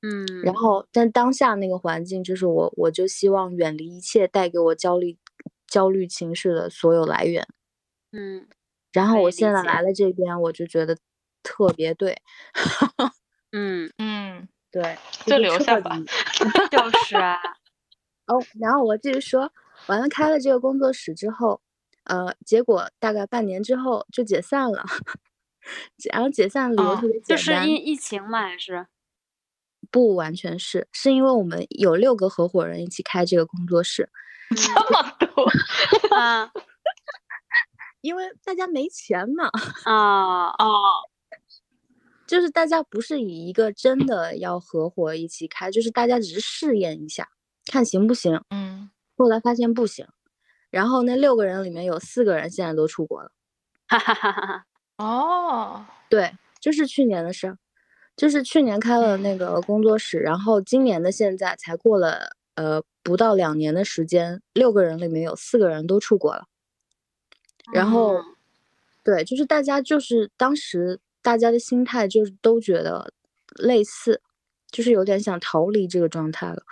嗯，然后，但当下那个环境，就是我我就希望远离一切带给我焦虑焦虑情绪的所有来源。嗯然后我现在来了这边，我就觉得特别对，嗯，嗯，对，就留下吧就是啊，哦，然后我继续说，完了开了这个工作室之后，呃，结果大概半年之后就解散了，然后解散的理由哦特别简就是因，疫疫情嘛，还是？不完全是，是因为我们有六个合伙人一起开这个工作室，这。么多，啊因为大家没钱嘛，啊哦，就是大家不是以一个真的要合伙一起开，就是大家只是试验一下，看行不行，嗯。后来发现不行，然后那六个人里面有四个人现在都出国了。哈哈哈哈哈，哦，对，就是去年的事儿，就是去年开了那个工作室，然后今年的现在才过了呃不到两年的时间，六个人里面有四个人都出国了，然后嗯对，就是大家就是当时大家的心态就是都觉得类似，就是有点想逃离这个状态了，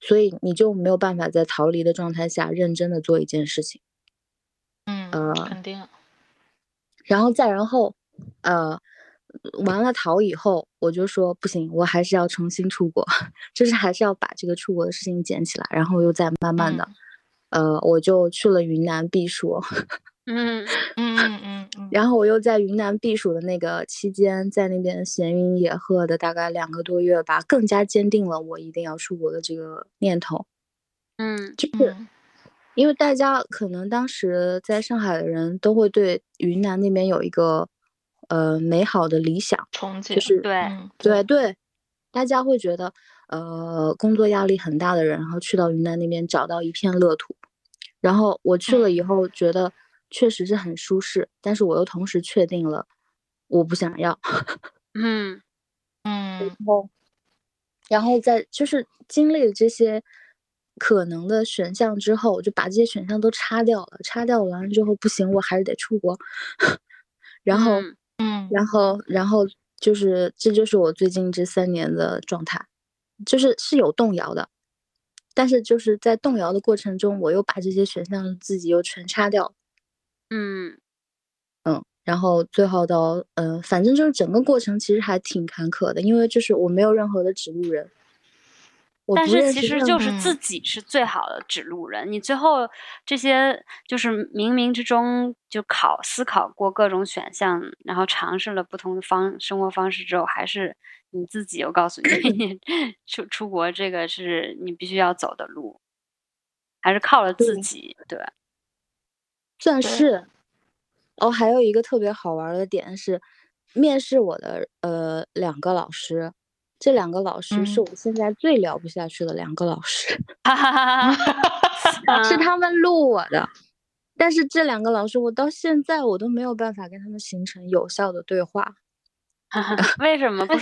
所以你就没有办法在逃离的状态下认真的做一件事情。嗯，呃肯定。然后再然后，呃，完了逃以后，我就说不行，我还是要重新出国，就是还是要把这个出国的事情捡起来，然后又再慢慢的，呃，我就去了云南避暑，嗯嗯嗯嗯嗯，然后我又在云南避暑的那个期间，在那边闲云野鹤的大概两个多月吧，更加坚定了我一定要出国的这个念头，嗯。就是。嗯。因为大家可能当时在上海的人都会对云南那边有一个呃美好的理想，憧憬就是对嗯对对，大家会觉得呃工作压力很大的人，然后去到云南那边找到一片乐土，然后我去了以后觉得确实是很舒适，但是我又同时确定了我不想要，嗯。嗯然后然后在就是经历了这些可能的选项之后，我就把这些选项都擦掉了，擦掉完了之后不行，我还是得出国，然后。嗯。嗯然后，然后就是，这就是我最近这三年的状态，就是是有动摇的，但是就是在动摇的过程中，我又把这些选项自己又全擦掉，嗯嗯，然后最后到，嗯、反正就是整个过程其实还挺坎坷的，因为就是我没有任何的指路人，但是其实就是自嗯己是最好的指路人。你最后这些就是冥冥之中就考思考过各种选项，然后尝试了不同的方生活方式之后，还是你自己又告诉你 出出国这个是你必须要走的路，还是靠了自对己。对，算是。哦，还有一个特别好玩儿的点是，面试我的呃两个老师，这两个老师是嗯。我现在最聊不下去的两个老师。哈哈哈哈 是嗯。他们录我的，但是这两个老师我到现在我都没有办法跟他们形成有效的对话，为什么不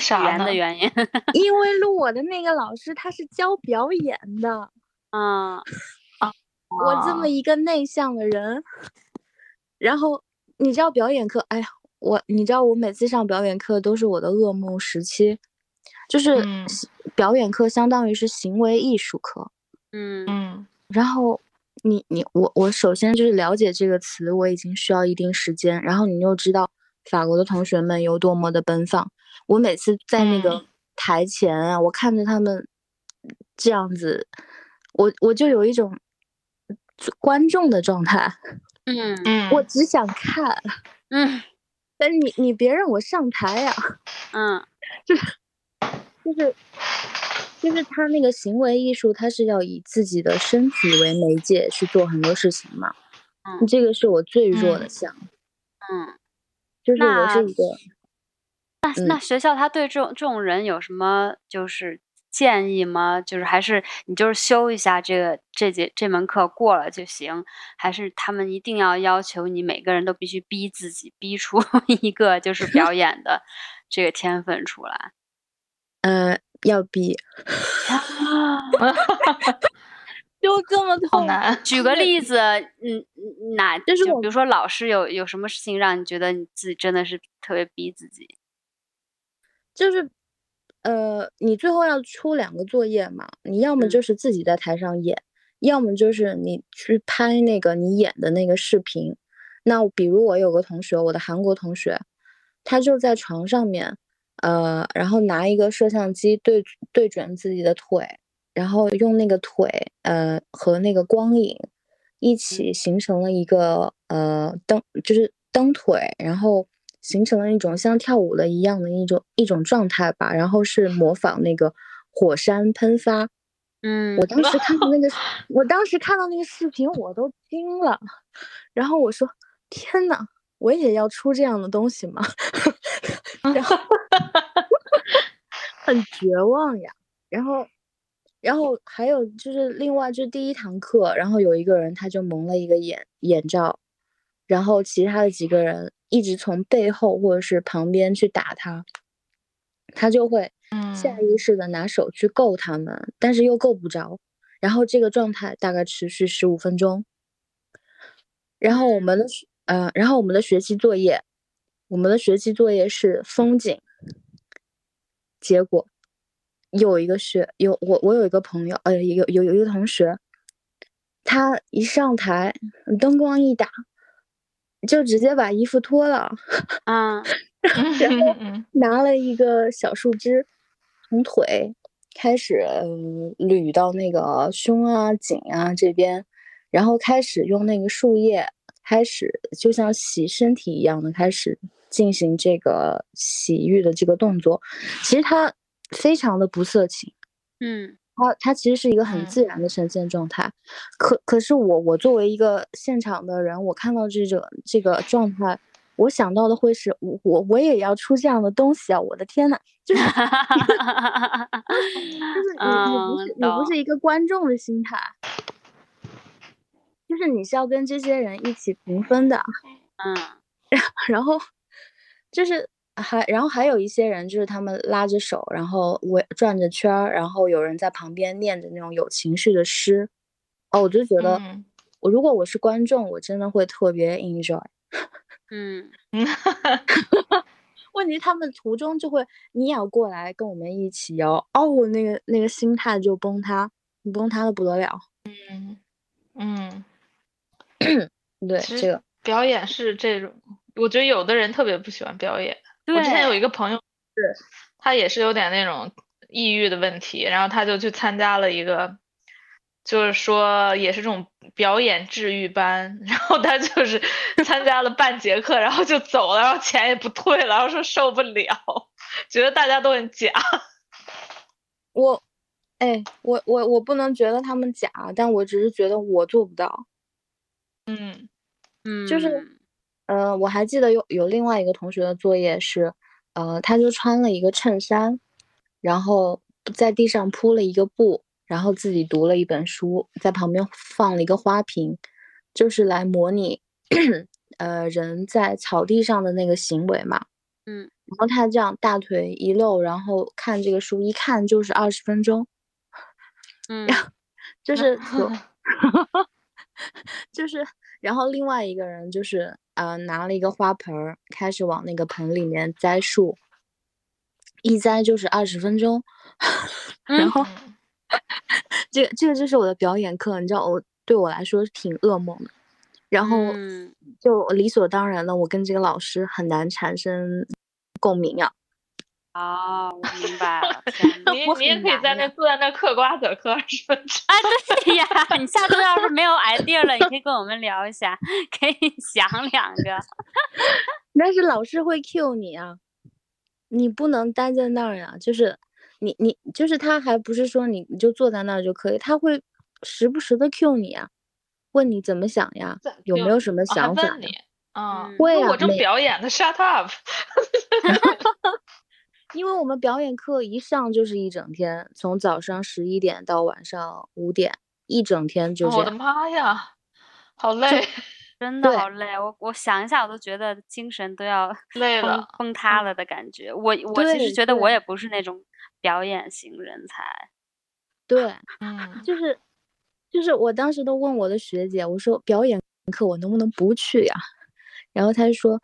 原因？因为录我的那个老师他是教表演的，嗯我这么一个内向的人，然后你知道表演课，哎呀，我你知道我每次上表演课都是我的噩梦时期，就是表演课相当于是行为艺术课，嗯。嗯。然后你你我我首先就是了解这个词，我已经需要一定时间。然后你又知道法国的同学们有多么的奔放，我每次在那个嗯。台前啊，我看着他们这样子，我我就有一种观众的状态，嗯嗯，我只想看，嗯。但是你你别让我上台呀、嗯。就是就是就是他那个行为艺术，他是要以自己的身体为媒介去做很多事情嘛。嗯。这个是我最弱的。嗯项，嗯。就是我那是一个，那那嗯。学校他对这种这种人有什么就是建议吗？就是还是你就是修一下这个这节这门课过了就行，还是他们一定要要求你每个人都必须逼自己逼出 一个就是表演的这个天分出来？呃，要逼，就这么痛。好难。举个例子，嗯，嗯哪就是就比如说老师有有什么事情让你觉得你自己真的是特别逼自己？就是，呃，你最后要出两个作业嘛，你要么嗯就是自己在台上演，要么就是你去拍那个你演的那个视频。那比如我有个同学，我的韩国同学，他就在床上面，呃，然后拿一个摄像机对对准自己的腿，然后用那个腿，呃，和那个光影一起形成了一个呃蹬，就是蹬腿，然后形成了一种像跳舞的一样的一种一种状态吧，然后是模仿那个火山喷发。嗯我当时看到那个，我当时看到那个视频，我都惊了，然后我说：“天呐，我也要出这样的东西吗？” 然后 很绝望呀。然后，然后还有就是另外就是第一堂课，然后有一个人他就蒙了一个眼眼罩，然后其他的几个人一直从背后或者是旁边去打他，他就会下嗯意识的拿手去够他们，但是又够不着，然后这个状态大概持续十五分钟。然后我们的学呃，然后我们的学期作业，我们的学期作业是风景。结果有一个学有我我有一个朋友，呃，有有有一个同学，他一上台，灯光一打，就直接把衣服脱了，啊。然后嗯 拿了一个小树枝，从腿开始呃捋到那个胸啊、颈啊这边，然后开始用那个树叶，开始就像洗身体一样的开始进行这个洗浴的这个动作。其实它非常的不色情，嗯它它其实是一个很嗯自然的呈现状态。可可是我我作为一个现场的人，我看到这种这个状态。我想到的会是我我我也要出这样的东西啊！我的天呐，就是 就是你你不嗯是你不是一个观众的心态，就是你是要跟这些人一起平分的，嗯 然后就是还然后还有一些人就是他们拉着手，然后围转着圈儿，然后有人在旁边念着那种有情绪的诗，哦，我就觉得嗯我如果我是观众，我真的会特别 enjoy。嗯 问题他们途中就会，你也要过来跟我们一起哦，哦，我那个那个心态就崩塌，崩塌的不得了。嗯嗯，对，这个，表演是这种，我觉得有的人特别不喜欢表演。我之前有一个朋友，是他也是有点那种抑郁的问题，然后他就去参加了一个，就是说也是这种表演治愈班，然后他就是参加了半节课，然后就走了，然后钱也不退了，然后说受不了，觉得大家都很假。我，哎，我我我不能觉得他们假，但我只是觉得我做不到。嗯嗯，就是呃，我还记得有有另外一个同学的作业是，呃，他就穿了一个衬衫，然后在地上铺了一个布，然后自己读了一本书，在旁边放了一个花瓶，就是来模拟呃人在草地上的那个行为嘛。嗯。然后他这样大腿一露，然后看这个书，一看就是二十分钟，嗯。就是 有，就是，然后另外一个人就是呃拿了一个花盆儿，开始往那个盆里面栽树，一栽就是二十分钟，然后。嗯 这个这个就是我的表演课，你知道我对我来说是挺噩梦的，然后嗯。就理所当然的，我跟这个老师很难产生共鸣啊。哦，我明白了，你你也可以在那坐在那嗑瓜子儿嗑二十分钟。啊，对呀，你下次要是没有 idea 了，你可以跟我们聊一下，可以想两个。但是老师会 cue 你啊，你不能待在那儿呀、就是你你就是他还不是说你你就坐在那儿就可以，他会时不时的 cue 你啊，问你怎么想呀，有没有什么想法呀？问你，嗯嗯，会啊我正表演的，shut up。因为我们表演课一上就是一整天，从早上十一点到晚上五点，一整天就哦我的。妈呀，好累，真的好累，我我想一下，我都觉得精神都要 累了。崩塌了的感觉。我我其实觉得我也不是那种表演型人才。对，嗯，就是就是我当时都问我的学姐，我说表演课我能不能不去呀？然后她就说，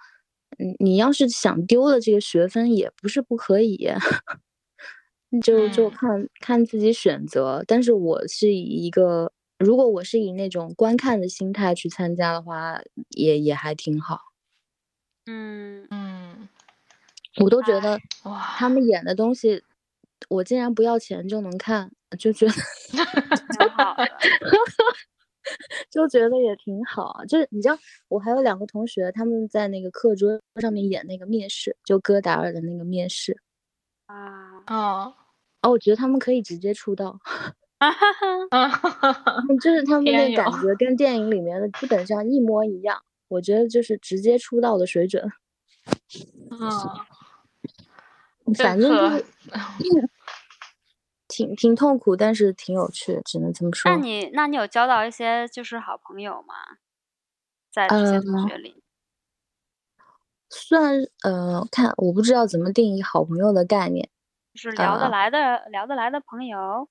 嗯，你要是想丢了这个学分也不是不可以，就就嗯看看自己选择。但是我是以一个，如果我是以那种观看的心态去参加的话，也也还挺好。嗯，嗯，我都觉得哇，他们演的东西，我竟然不要钱就能看，就觉得 挺好的。就觉得也挺好啊。就是你知道，我还有两个同学，他们在那个课桌上面演那个面试，就戈达尔的那个面试。啊，哦哦，我觉得他们可以直接出道，哈哈哈，嗯，就是他们那感觉跟电影里面的基本上一模一样。我觉得就是直接出道的水准，嗯，反正就是 挺挺痛苦，但是挺有趣，只能这么说。那你那你有交到一些就是好朋友吗？在这些同呃学里？算呃，看我不知道怎么定义好朋友的概念，就是聊得啊来的、聊得来的朋友。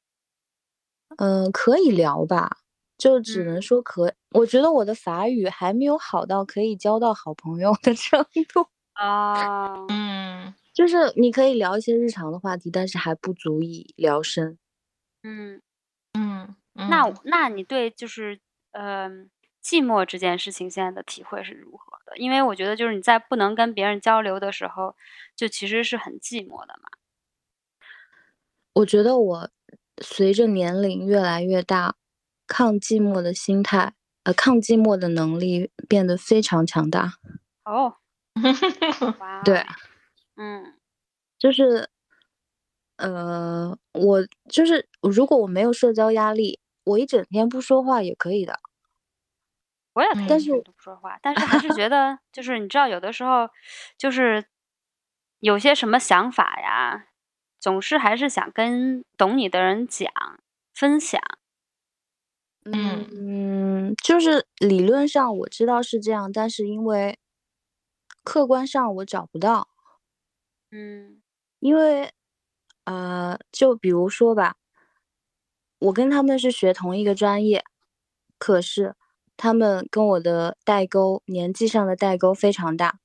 嗯、可以聊吧，就只能嗯说可。我觉得我的法语还没有好到可以交到好朋友的程度，啊，嗯 就是你可以聊一些日常的话题，但是还不足以聊深。嗯，嗯，那那你对就是嗯、寂寞这件事情现在的体会是如何的？因为我觉得就是你在不能跟别人交流的时候，就其实是很寂寞的嘛。我觉得我随着年龄越来越大，抗寂寞的心态，呃，抗寂寞的能力变得非常强大。哦，对哦，嗯就是，呃，我就是如果我没有社交压力，我一整天不说话也可以的。我也可以嗯但是一天都不说话，但是还是觉得，就是你知道，有的时候就是有些什么想法呀，总是还是想跟懂你的人讲、分享。嗯嗯，就是理论上我知道是这样，但是因为客观上我找不到，嗯因为呃，就比如说吧，我跟他们是学同一个专业，可是他们跟我的代沟，年纪上的代沟非常大，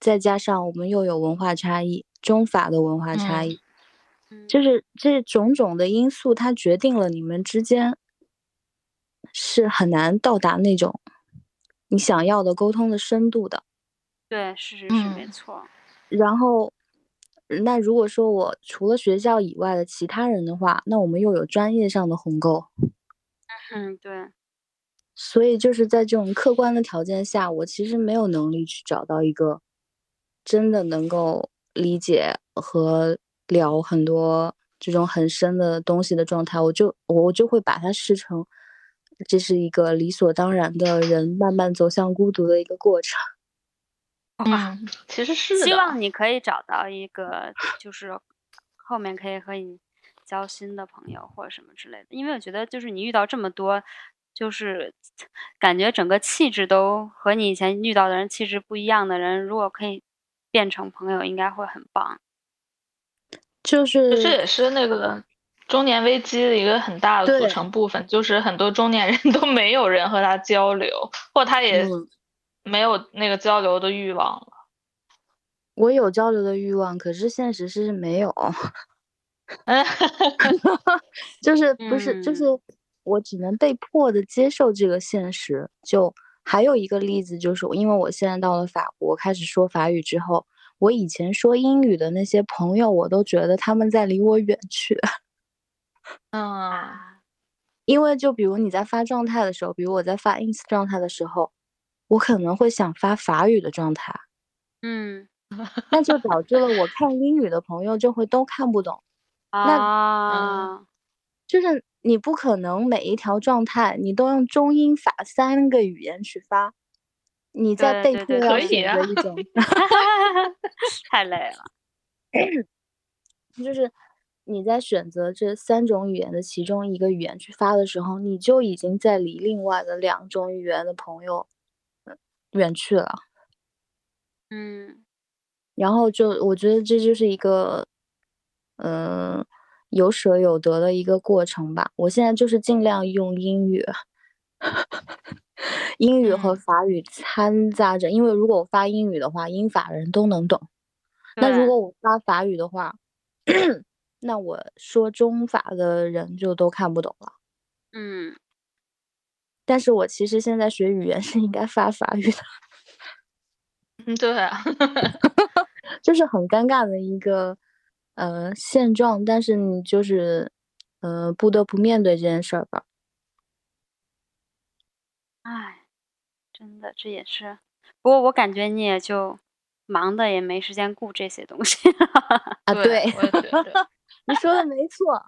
再加上我们又有文化差异，中法的文化差嗯异，嗯，就是这种种的因素，它决定了你们之间是很难到达那种你想要的沟通的深度的。对，是是是，没嗯错。然后，那如果说我除了学校以外的其他人的话，那我们又有专业上的鸿沟，嗯，对，所以就是在这种客观的条件下，我其实没有能力去找到一个真的能够理解和聊很多这种很深的东西的状态，我就我就会把它视成这是一个理所当然的人慢慢走向孤独的一个过程。哇，嗯，其实是希，望你可以找到一个，就是后面可以和你交心的朋友或者什么之类的。因为我觉得，就是你遇到这么多，就是感觉整个气质都和你以前遇到的人气质不一样的人，如果可以变成朋友，应该会很棒。就是这也是那个中年危机的一个很大的组成部分，就是很多中年人 都没有人和他交流，或他也嗯没有那个交流的欲望了。我有交流的欲望，可是现实是没有。嗯就是不是就是嗯我只能被迫的接受这个现实。就还有一个例子，就是因为我现在到了法国，开始说法语之后，我以前说英语的那些朋友，我都觉得他们在离我远去。因为就比如你在发状态的时候，比如我在发 ins 状态的时候，我可能会想发法语的状态，嗯那就导致了我 看英语的朋友就会都看不懂。啊，就是你不可能每一条状态你都用中英法三个语言去发，你在被迫要选择一种，太累了。就是你在选择这三种语言的其中一个语言去发的时候，你就已经在离另外的两种语言的朋友呃远去了。嗯然后就我觉得这就是一个，嗯、有舍有得的一个过程吧。我现在就是尽量用英语，英语和嗯法语掺杂着，因为如果我发英语的话，英法人都能懂。那如果我发法语的话，那我说中法的人就都看不懂了。嗯但是我其实现在学语言是应该发法语的，嗯，对啊，就是很尴尬的一个呃现状，但是你就是呃不得不面对这件事儿吧。唉，真的这也是。不过我感觉你也就忙的也没时间顾这些东西。啊，对 你说的没错。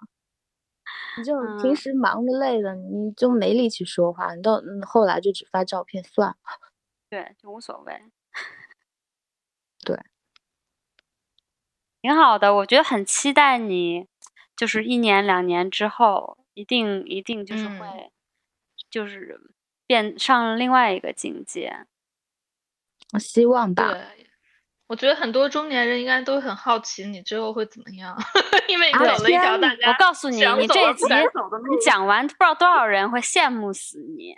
你就平嗯时忙的累的，你就没力气说话，你到嗯后来就只发照片算了。对，就无所谓。对，挺好的，我觉得很期待你，就是一年两年之后，一定一定就是嗯会，就是变上另外一个境界。我希望吧。对，我觉得很多中年人应该都很好奇你之后会怎么样，因为你啊走了一条大家我告诉你，你这一集你。讲完，不知道多少人会羡慕死你。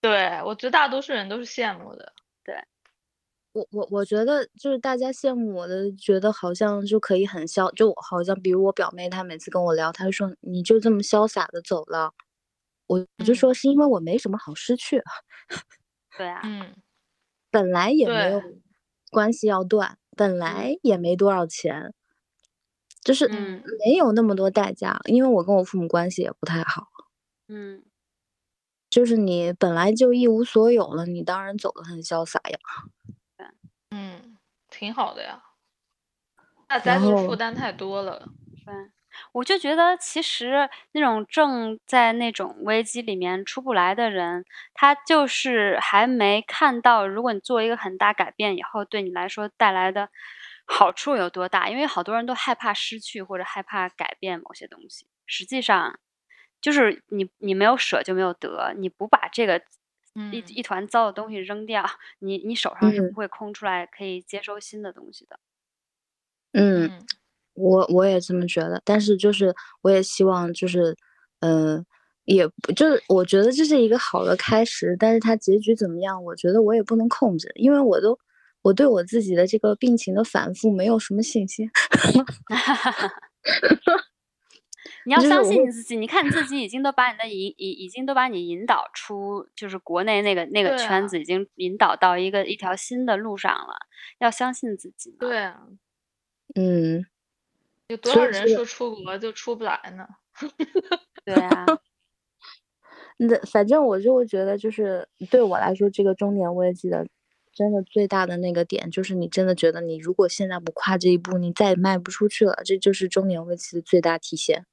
对，我觉得大多数人都是羡慕的。对我我我觉得就是大家羡慕我的，觉得好像就可以很潇，就我好像比如我表妹，她每次跟我聊，她说你就这么潇洒的走了，我我就嗯说是因为我没什么好失去，对啊，嗯，本来也没有对关系要断，本来也没多少钱，就是嗯没有那么多代价，因为我跟我父母关系也不太好，嗯，就是你本来就一无所有了，你当然走得很潇洒呀。嗯，挺好的呀。大家然后就是负担太多了。对，我就觉得其实那种正在那种危机里面出不来的人，他就是还没看到，如果你做一个很大改变以后，对你来说带来的好处有多大。因为好多人都害怕失去或者害怕改变某些东西，实际上就是你你没有舍就没有得，你不把这个。一嗯一团糟的东西扔掉，你你手上是嗯不会空出来可以接收新的东西的。嗯，嗯我我也这么觉得，但是就是我也希望就是，嗯、也不就是我觉得这是一个好的开始，但是它结局怎么样，我觉得我也不能控制，因为我都我对我自己的这个病情的反复没有什么信心。你要相信你自己，你看你自己已经都把你的引已已经都把你引导出，就是国内那个那个圈子已经引导到一个一条新的路上了，要相信自己。对啊，嗯，有多少人说出国就出不来呢？对啊，那反正我就会觉得，就是对我来说，这个中年危机的真的最大的那个点，就是你真的觉得你如果现在不跨这一步，你再也迈不出去了，这就是中年危机的最大体现。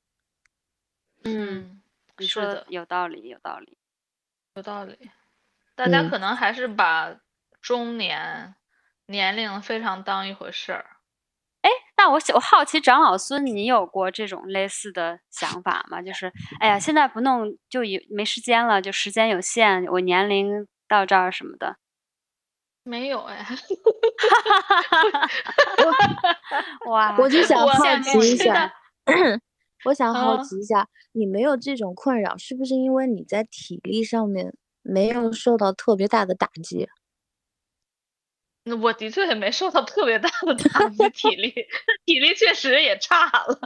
嗯，你说的，有道理，有道理。有道理。大家嗯可能还是把中年年龄非常当一回事儿。那我想我好奇，长老孙，你有过这种类似的想法吗？就是，哎呀，现在不弄就有没时间了，就时间有限，我年龄到这儿什么的。没有哎，哇，我就想好奇一下 我想好嗯奇一下，你没有这种困扰，是不是因为你在体力上面没有受到特别大的打击？那我的确也没受到特别大的打击，体力 体力确实也差了，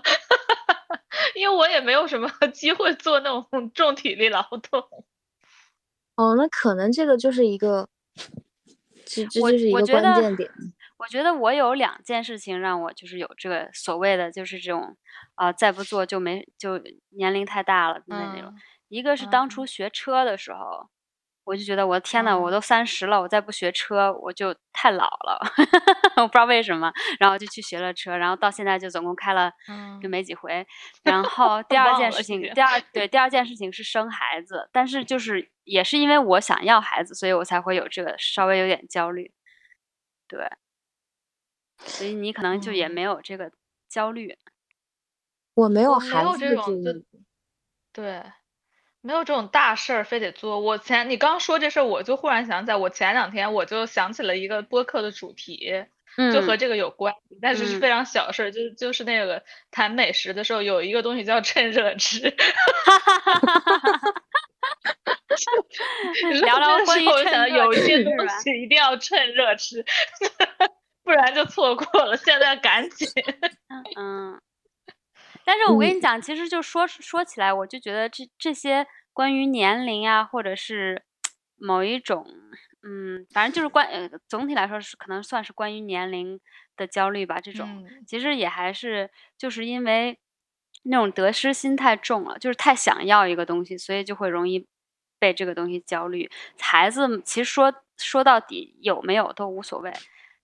因为我也没有什么 机会做那种重体力劳动。哦，那可能这个就是一个，这这我就是一个关键点。我觉得我有两件事情让我就是有这个所谓的就是这种，呃，再不做就没就年龄太大了的那那种。嗯一个是当嗯初学车的时候，我就觉得我的天呐，我嗯都三十了，我再不学车我就太老了，我不知道为什么，然后就去学了车，然后到现在就总共开了就嗯没几回。然后第二件事情第二对第二件事情是生孩子，但是就是也是因为我想要孩子，所以我才会有这个稍微有点焦虑。对，所以你可能就也嗯没有这个焦虑。我没有孩子对，没有这种大事儿非得做。我前你刚说这事儿，我就忽然想起来，我前两天我就想起了一个播客的主题，就和嗯这个有关系，但是是嗯非常小事儿，就是就是那个谈美食的时候，有一个东西叫趁热吃。聊聊这个关于趁时候我想有一些东西一定要趁热吃，不然就错过了。现在赶紧。嗯，但是我跟嗯你讲，其实就说说起来，我就觉得这这些关于年龄啊，或者是某一种，嗯，反正就是关呃，总体来说是可能算是关于年龄的焦虑吧。这种、嗯其实也还是就是因为那种得失心太重了，就是太想要一个东西，所以就会容易被这个东西焦虑。孩子其实说说到底有没有都无所谓，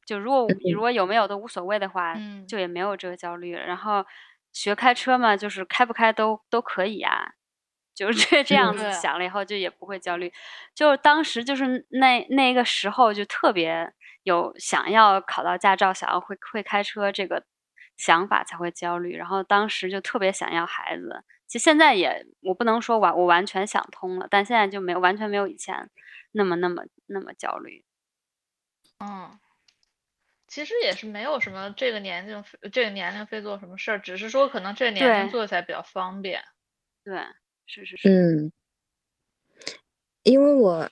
就如果如果有没有都无所谓的话，嗯就也没有这个焦虑了。然后学开车嘛，就是开不开都都可以啊，就是这这样子想了以后，就也不会焦虑。就是当时就是那那个时候就特别有想要考到驾照，想要会会开车这个想法才会焦虑。然后当时就特别想要孩子。其实现在也我不能说完我完全想通了，但现在就没有完全没有以前那么那么那么焦虑。嗯，其实也是没有什么这个年龄这个年龄非做什么事儿，只是说可能这个年龄做起来比较方便。对，是是是。嗯，因为我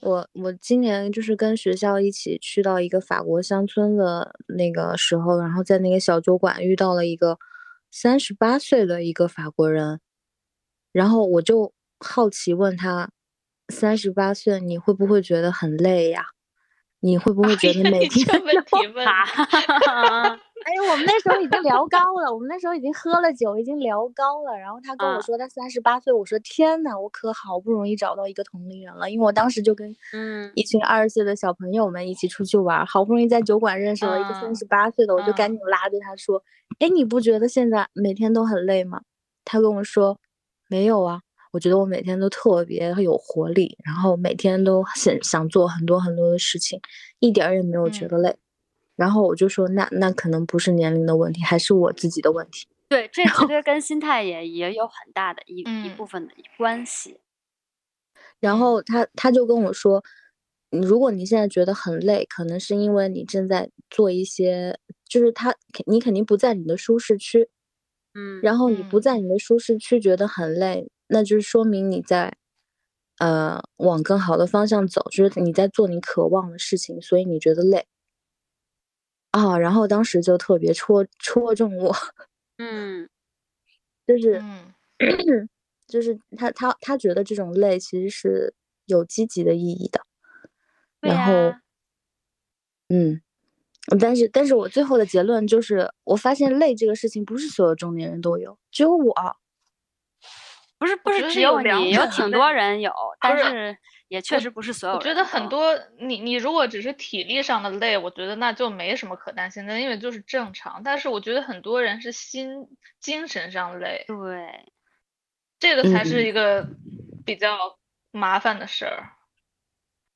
我我今年就是跟学校一起去到一个法国乡村的那个时候，然后在那个小酒馆遇到了一个三十八岁的一个法国人，然后我就好奇问他，三十八岁你会不会觉得很累呀？你会不会觉得 每天问题问 哎呦，我们那时候已经聊高了，我们那时候已经喝了酒，已经聊高了。然后他跟我说他三十八岁，我说天呐，我可好不容易找到一个同龄人了，因为我当时就跟嗯一群二十岁的小朋友们一起出去玩，好不容易在酒馆认识了一个三十八岁的，我就赶紧拉着他说，哎，你不觉得现在每天都很累吗？他跟我说没有啊。我觉得我每天都特别有活力，然后每天都想想做很多很多的事情，一点也没有觉得累。然后我就说，那那可能不是年龄的问题，还是我自己的问题。对，这其实跟心态也也有很大的一一部分的关系。然后他他就跟我说，如果你现在觉得很累，可能是因为你正在做一些，就是他你肯定不在你的舒适区，嗯，然后你不在你的舒适区觉得很累。那就是说明你在，呃，往更好的方向走，就是你在做你渴望的事情，所以你觉得累，啊，然后当时就特别戳戳中我，嗯，就是，就是他他他觉得这种累其实是有积极的意义的，然后，嗯，但是但是我最后的结论就是，我发现累这个事情不是所有中年人都有，只有我。不是不是只有你，有挺多人有，但是也确实不是所有。我觉得很多你你如果只是体力上的累，我觉得那就没什么可担心的，因为就是正常。但是我觉得很多人是心精神上累，对，这个才是一个比较麻烦的事儿。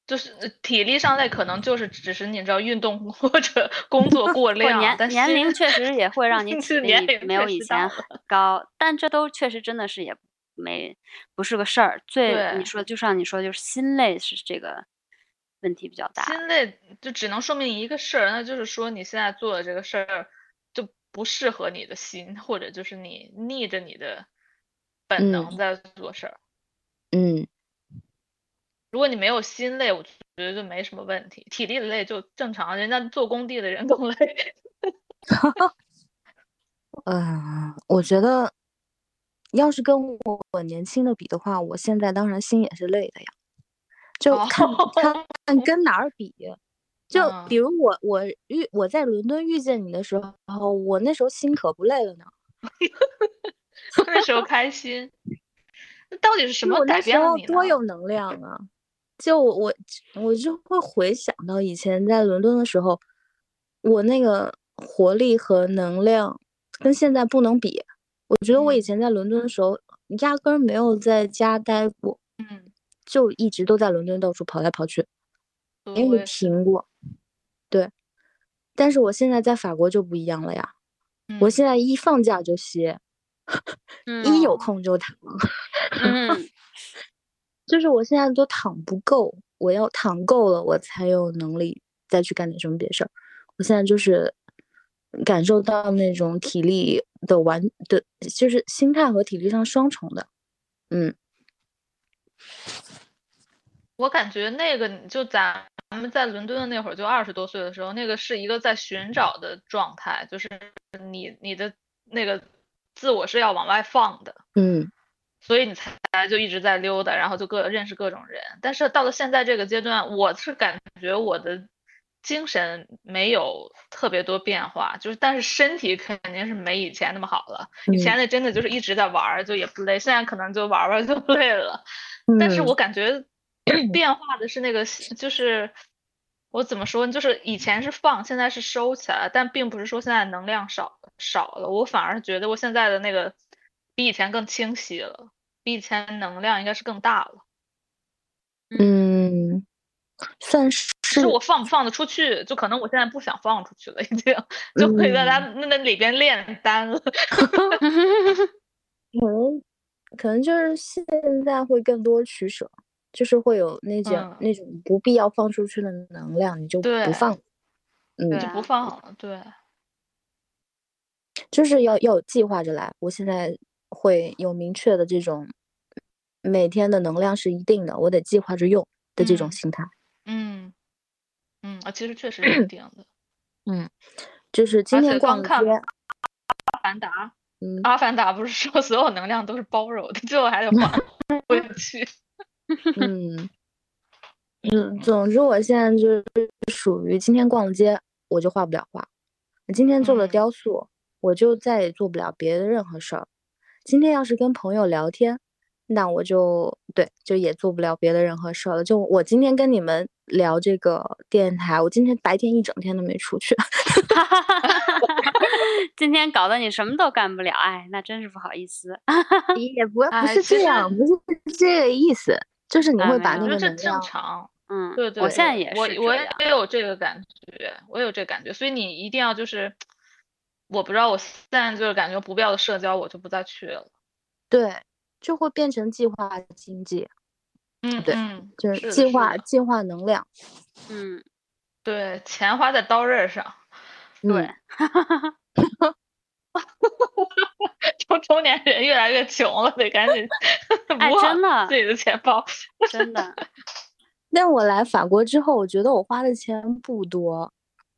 就是体力上累，可能就是只是你知道运动 或者工作过量，年年龄确实也会让你 体力没有以前高，但这都确实真的是也。没，不是个事儿。最你说，就像你说，就是心累是这个问题比较大。心累就只能说明一个事儿，那就是说你现在做的这个事儿就不适合你的心，或者就是你逆着你的本能在做事儿。嗯，如果你没有心累，我觉得就没什么问题。体力的累就正常，人家做工地的人更 累。嗯，我觉得。要是跟我年轻的比的话，我现在当然心也是累的呀。就看看 看跟哪儿比，就比如我我遇我在伦敦遇见你的时候，我那时候心可不累了呢。那时候开心，那到底是 什么改变了你？多有能量啊！就我我就会回想到以前在伦敦的时候，我那个活力和能量跟现在不能比。我觉得我以前在伦敦的时候，压根儿没有在家待过，嗯，就一直都在伦敦到处跑来跑去，没有停过。对，但是我现在在法国就不一样了呀，我现在一放假就歇，一有空就躺，嗯，就是我现在都躺不够，我要躺够了，我才有能力再去干点什么别的事儿。我现在就是。感受到那种体力的完的，就是心态和体力上双重的，嗯，我感觉那个就咱咱们在伦敦的那会儿，就二十多岁的时候，那个是一个在寻找的状态，就是你你的那个自我是要往外放的，嗯，所以你才就一直在溜达，然后就各认识各种人。但是到了现在这个阶段，我是感觉我的。精神没有特别多变化，就是但是身体肯定是没以前那么好了。以前那真的就是一直在玩儿，就也不累。现在可能就玩玩就累了。但是我感觉变化的是那个，就是我怎么说呢？就是以前是放，现在是收起来，但并不是说现在能量少少了。我反而觉得我现在的那个比以前更清晰了，比以前能量应该是更大了。嗯。算是，是我放不放得出去，就可能我现在不想放出去了，已经 就可以在他那那里边炼丹了。可能可能就是现在会更多取舍，就是会有那种那种不必要放出去的能量，你就不放。嗯，就不放了。对，就是要要有计划着来。我现在会有明确的这种每天的能量是一定的，我得计划着用的这种嗯心态。啊，其实确实是这样的。嗯就是今天逛街，阿凡达，嗯，阿凡达不是说所有能量都是包容的，最后还得还 回去。嗯，嗯，总之我现在就是属于今天逛街，我就画不了画；今天做了嗯雕塑，我就再也做不了别的任何事儿。今天要是跟朋友聊天，那我就对，就也做不了别的任何事儿了。就我今天跟你们聊这个电台，我今天白天一整天都没出去。今天搞得你什么都干不了，哎，那真是不好意思。也不不是这样，不是这个意思，就是你会把那个能量，常。嗯，对对，我现在也我我是这样。也有这个感觉，我有这个感觉，所以你一定要就是，我不知道，我现在就是感觉不必要的社交我就不再去了。对，就会变成计划经济，对嗯对，就是计划计划能量。嗯，对，钱花在刀刃上，对嗯，中中年人越来越穷了，得赶紧 哎补好真的自己的钱包。真的，但我来法国之后，我觉得我花的钱不多，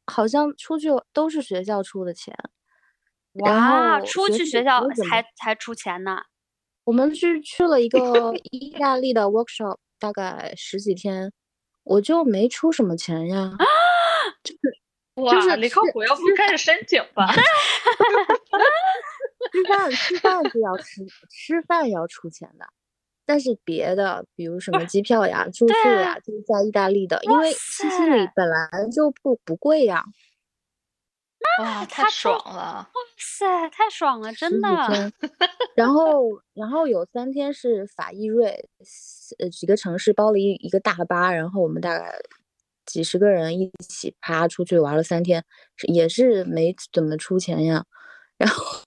好像出去都是学校出的钱。然哇，出去学校不怎么还还出钱呢。我们去去了一个 意大利的 workshop，大概十几天，我就没出什么钱呀。就，是李靠吃谱，要不开始申请吧？吃饭吃饭是要吃吃饭要出钱的，但是别的，比如什么机票呀、住宿呀，就是在意大利的，因为西西里本来就不不贵呀。哇，太爽了！哇塞，太爽了，真的。然后然后有三天是法意瑞，呃几个城市包了一一个大巴，然后我们大概几十个人一起爬出去玩了三天，也是没怎么出钱呀。然后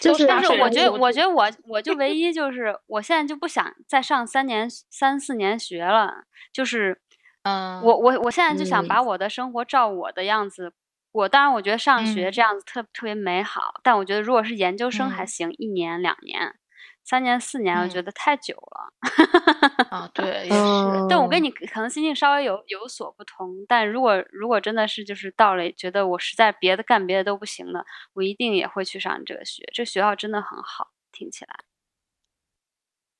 就是但是我觉得，我觉得我我就唯一就是，我现在就不想再上三年三四年学了，就是嗯，我我我现在就想嗯把我的生活照我的样子过。当然，我觉得上学嗯这样子特特别美好，但我觉得如果是研究生还嗯行，一年两年，三年四年，我觉嗯得太久了。啊，对，也是。但我跟嗯你可能心境稍微有有所不同，但如果如果真的是就是到了觉得我实在别的干别的都不行了，我一定也会去上这个学。这学校真的很好，听起来。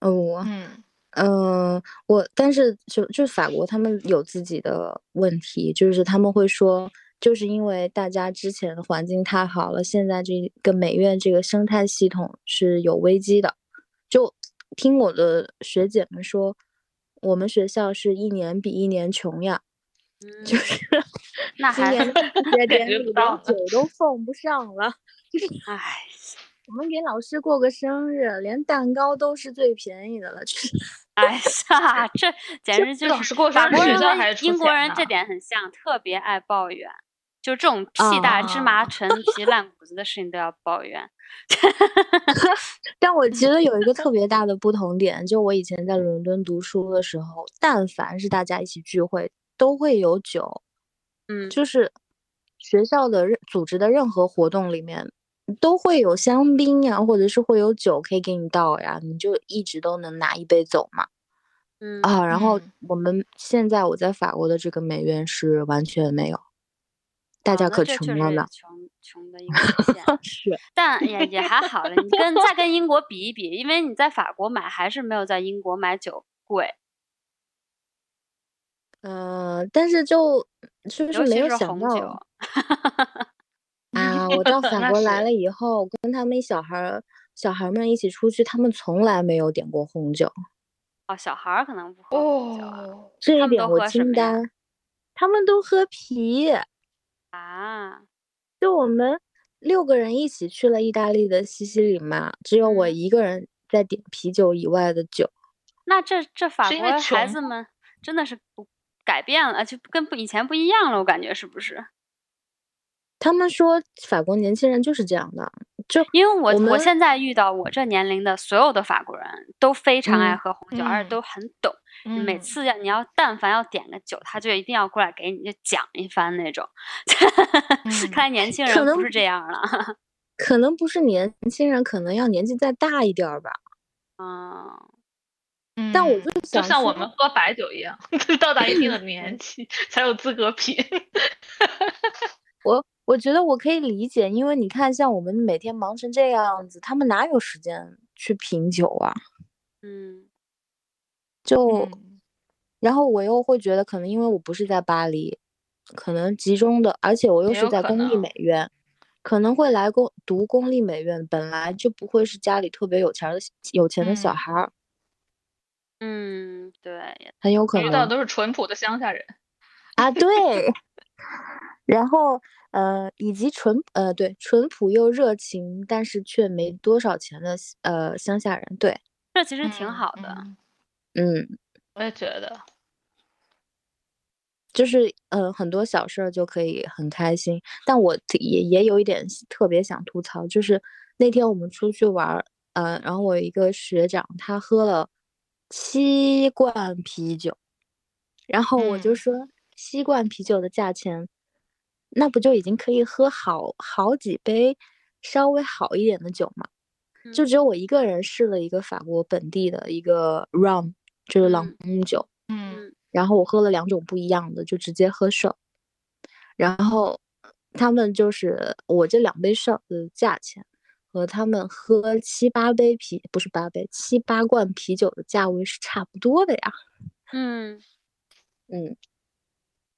哦，嗯嗯，我但是就就法国他们有自己的问题，就是他们会说，就是因为大家之前的环境太好了，现在这个美院这个生态系统是有危机的。就听我的学姐们说，我们学校是一年比一年穷呀，就嗯，是 那还今年的毕业典感觉礼不到连酒都奉不上了。唉，我们给老师过个生日，连蛋糕都是最便宜的了，就是哎呀，这 简直就老是师过生日法国人学校还出和英国钱人这呢点很像，特别爱抱怨，就这种屁大芝麻啊陈 皮烂谷子的事情都要抱怨。但我觉得有一个特别大的不同点，就我以前在伦敦读书的时候，但凡是大家一起聚会，都会有酒，嗯，就是学校的任组织的任何活动里面都会有香槟呀，或者是会有酒可以给你倒呀，你就一直都能拿一杯走嘛。嗯啊，然后嗯我们现在我在法国的这个美院是完全没有，大啊家可穷了呢。是穷穷的一个。是，但也也还好了，你跟再跟英国比一比，因为你在法国买还是没有在英国买酒贵，呃，但是就就是尤其没有想到酒。啊，我到法 国来了以后，跟他们小孩儿小孩们一起出去，他们从来没有点过红酒，哦，小孩儿可能不喝红酒啊哦，这一点我惊呆。他们都喝啤，啊，就我们六个人一起去了意大利的西西里嘛，只有我嗯一个人在点啤酒以外的酒。那这这法国的孩子们真的是不改变了，就跟不以前不一样了，我感觉是不是？他们说法国年轻人就是这样的，就因为我我我现在遇到我这年龄的所有的法国人都非常爱嗯喝红酒，而且嗯都很懂。每嗯次要你要但凡要点个酒，他就一定要过来给你就讲一番那种。看来年轻人不是这样了。可能不是年轻人，可能要年纪再大一点儿吧。嗯，嗯，但我就就想像我们喝白酒一样，到达一定的年纪才有资格品。我我觉得我可以理解，因为你看，像我们每天忙成这样子，他们哪有时间去品酒啊？嗯，就，嗯然后我又会觉得，可能因为我不是在巴黎，可能集中的，而且我又是在公立美院，可能会来公读公立美院，本来就不会是家里特别有钱儿的有钱的小嗯孩儿，嗯，对，很有可能遇到都是淳朴的乡下人。啊，对。然后呃，以及淳呃对淳朴又热情，但是却没多少钱的呃乡下人，对，这其实挺嗯好的。嗯嗯。我也觉得，就是呃很多小事儿就可以很开心，但我也也有一点特别想吐槽，就是那天我们出去玩儿，呃，然后我一个学长，他喝了七罐啤酒，然后我就嗯说七罐啤酒的价钱，那不就已经可以喝好好几杯稍微好一点的酒吗？就嗯只有我一个人试了一个法国本地的一个 rum，就是朗嗯姆酒。嗯然后我喝了两种不一样的，就直接喝 shot。然后他们就是我这两杯 shot 的价钱和他们喝七八杯啤不是八杯七八罐啤酒的价位是差不多的呀。嗯 嗯，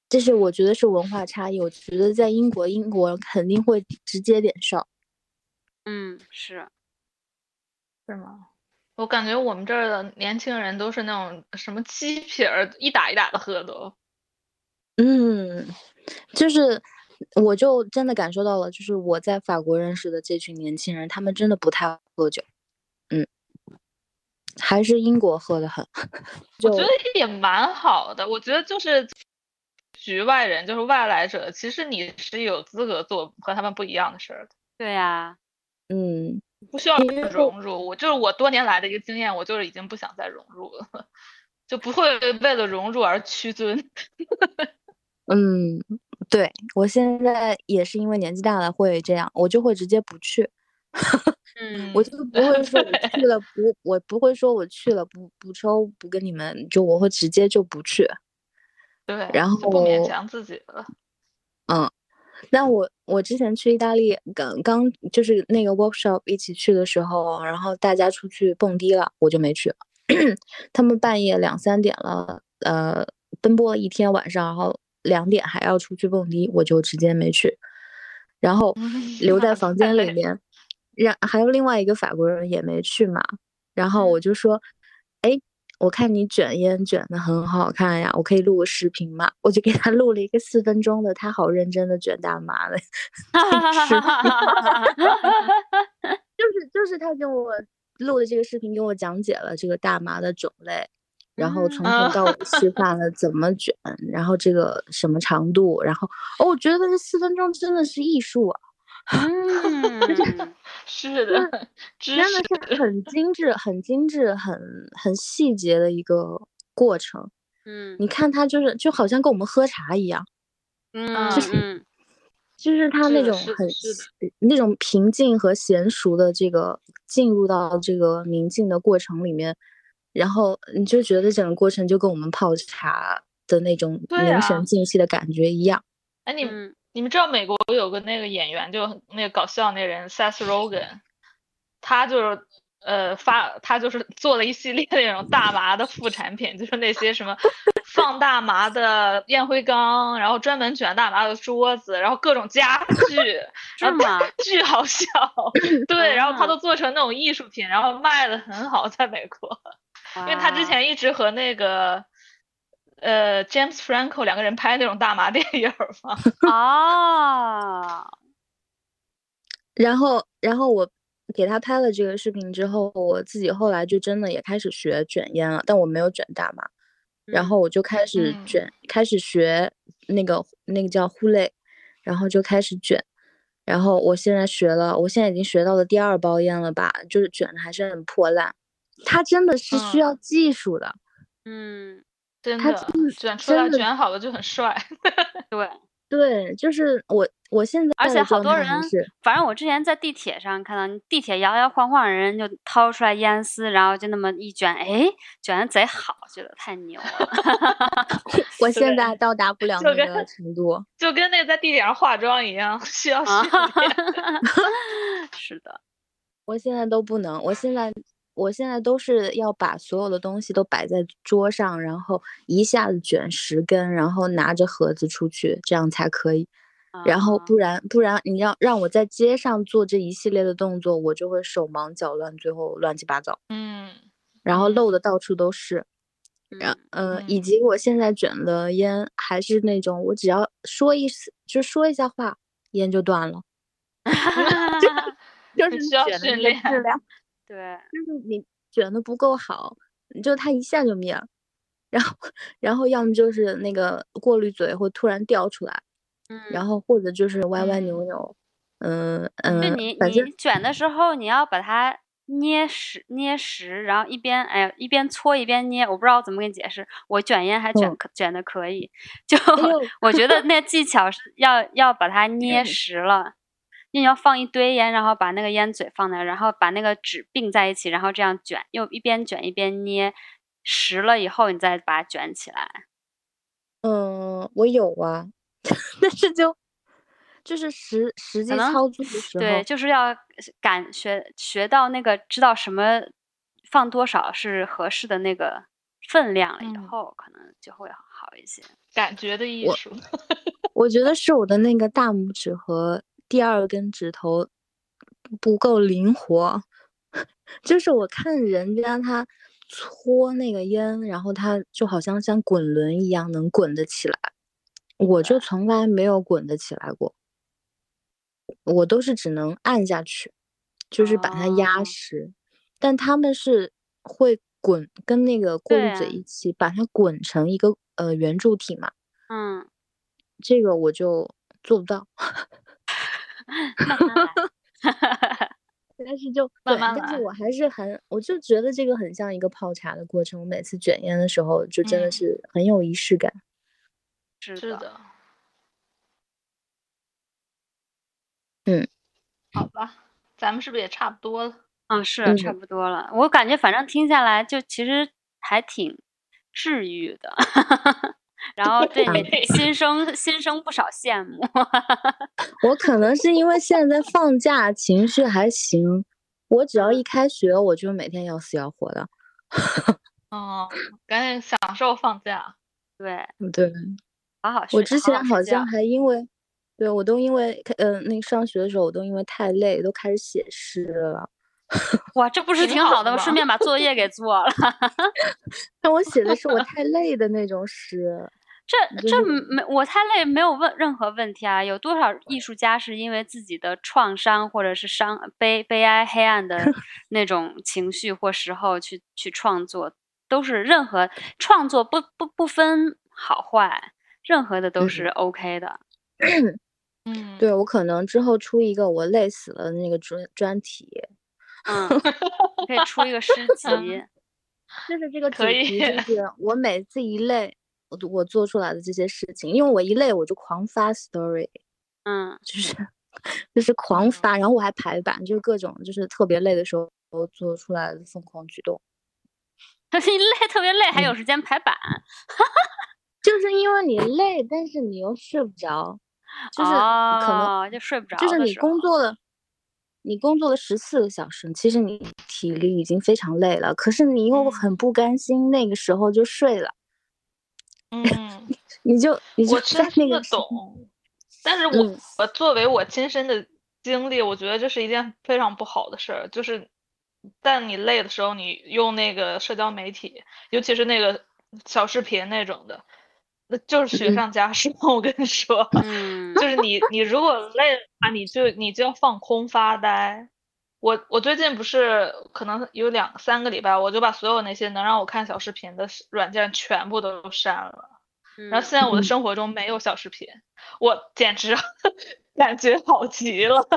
这是我觉得是文化差异。我觉得在英国，英国肯定会直接点 shot。嗯，是，是吗？我感觉我们这儿的年轻人都是那种什么鸡皮儿一打一打的喝都。嗯，就是我就真的感受到了，就是我在法国认识的这群年轻人，他们真的不太喝酒。嗯，还是英国喝的很。我觉得也蛮好的。我觉得就是局外人，就是外来者，其实你是有资格做和他们不一样的事儿的，对呀、嗯，不需要融入。我就是我多年来的一个经验，我就是已经不想再融入了，就不会为了融入而屈尊。嗯，对，我现在也是因为年纪大了会这样，我就会直接不去，嗯，我就 不会说我去了不，我不会说我去了不不抽不跟你们，就我会直接就不去。对，然后不勉强自己了。嗯，那我我之前去意大利，刚刚就是那个 workshop 一起去的时候，然后大家出去蹦迪了，我就没去。他们半夜两三点了，呃，奔波了一天晚上，然后两点还要出去蹦迪，我就直接没去。然后 留在房间里面，然还有另外一个法国人也没去嘛。然后我就说，哎，我看你卷烟卷的很好看呀，我可以录个视频吗？我就给他录了一个四分钟的，他好认真的卷大麻的视频。就是就是他给我录的这个视频，给我讲解了这个大麻的种类，然后从头到尾示范了怎么卷，然后这个什么长度，然后哦，我觉得这四分钟真的是艺术啊，嗯，是的，真的是很精致、很精致、很很细节的一个过程。嗯你看他就是就好像跟我们喝茶一样，嗯就是嗯就是他那种很那种平静和娴熟的这个进入到这个宁静的过程里面，然后你就觉得整个过程就跟我们泡茶的那种凝啊神静气的感觉一样。哎，你嗯你们知道美国有个那个演员，就那个搞笑那人 Seth Rogen，他就是呃发他就是做了一系列那种大麻的副产品，就是那些什么放大麻的烟灰缸，然后专门卷大麻的桌子，然后各种家具，是然后吗？巨好笑，对，然后他啊都做成那种艺术品，然后卖的很好，在美国，因为他之前一直和那个。呃，James Franco 两个人拍那种大麻电影儿嘛，哦，然后，然后我给他拍了这个视频之后，我自己后来就真的也开始学卷烟了，但我没有卷大麻。然嗯后我就开始嗯卷，开始学那个那个叫呼类，然后就开始卷。然后我现在学了，我现在已经学到了第二包烟了吧，就是卷的还是很破烂。它真的是需要技术的，嗯，他真的卷出来卷好了就很帅。对。对，就是我我现在而且好多人反正我之前在地铁上看到，地铁摇摇晃晃，人就掏出来烟丝，然后就那么一卷，哎，卷的贼好，觉得太牛了。我现在到达不了那个程度。就跟那个在地铁上化妆一样，需要啊训练。是的，我现在都不能，我现在我现在都是要把所有的东西都摆在桌上，然后一下子卷十根，然后拿着盒子出去，这样才可以。然后啊不然不然你让让我在街上做这一系列的动作，我就会手忙脚乱，最后乱七八糟，嗯，然后嗯漏的到处都是。然嗯呃，以嗯及我现在卷的烟还是那种，我只要说一丝就说一下话，烟就断了，就是需要训练质练量。对，就是你卷的不够好，就它一下就灭了，然后然后要么就是那个过滤嘴会突然掉出来，嗯，然后或者就是歪歪嗯扭扭，嗯嗯就嗯，你你卷的时候，你要把它捏实捏实，然后一边哎呀一边搓一边捏，我不知道怎么给你解释。我卷烟还卷嗯可卷的可以，就呦我觉得那技巧是要要把它 捏实了。你要放一堆烟，然后把那个烟嘴放那儿，然后把那个纸并在一起，然后这样卷，又一边卷一边捏，实了以后你再把它卷起来。嗯，我有啊，但是就就是实实际操作的时候对，就是要感学学到那个知道什么放多少是合适的那个分量了以嗯后，可能就会好一些。感觉的艺我术。我觉得是我的那个大拇指和第二根指头不够灵活，就是我看人家他搓那个烟，然后他就好像像滚轮一样能滚得起来，我就从来没有滚得起来过，我都是只能按下去，就是把它压哦。实，但他们是会滚，跟那个过滤嘴一起把它滚成一个呃圆柱体嘛，嗯，这个我就做不到。但是就对，慢慢来但是我还是很，我就觉得这个很像一个泡茶的过程。我每次卷烟的时候，就真的嗯是很有仪式感。是的，是的，嗯，好吧，咱们是不是也差不多了？嗯，是嗯差不多了。我感觉反正听下来，就其实还挺治愈的，然后 对你对心生心生不少羡慕。我可能是因为现在放假，情绪还行。我只要一开学，我就每天要死要活的。哦，赶紧享受放假。对，嗯对，好好睡。我之前好像还因为，对我都因为呃那个上学的时候，我都因为太累，都开始写诗了。哇，这不是挺好的挺好的吗？顺便把作业给做了。但我写的是我太累的那种诗。这这没我太累，没有问任何问题啊。有多少艺术家是因为自己的创伤或者是伤悲悲哀、黑暗的 那种情绪或时候去去创作，都是任何创作不不不分好坏，任何的都嗯是 OK 的。嗯，对我可能之后出一个我累死了的那个专专题，嗯，你可以出一个诗集。就是这个主题，就是我每次一累，我我做出来的这些事情，因为我一累我就狂发 story，嗯，就是就是狂发，然后我还排版，就是各种就是特别累的时候做出来的疯狂举动，你累特别累，还有嗯。时间排版，就是因为你累，但是你又睡不着，就是可能哦就睡不着就是你工作了，你工作了十四个小时，其实你体力已经非常累了，可是你又嗯。很不甘心，那个时候就睡了，嗯，你就你就我在深深的那个懂，但是我、嗯我作为我亲身的经历，我觉得这是一件非常不好的事儿。就是，但你累的时候，你用那个社交媒体，尤其是那个小视频那种的，那就是雪嗯上加霜。我跟你说，嗯就是你你如果累了啊，你就你就要放空发呆。我我最近不是可能有两三个礼拜，我就把所有那些能让我看小视频的软件全部都删了。然后现在我的嗯生活中没有小视频，我简直 感觉好极了。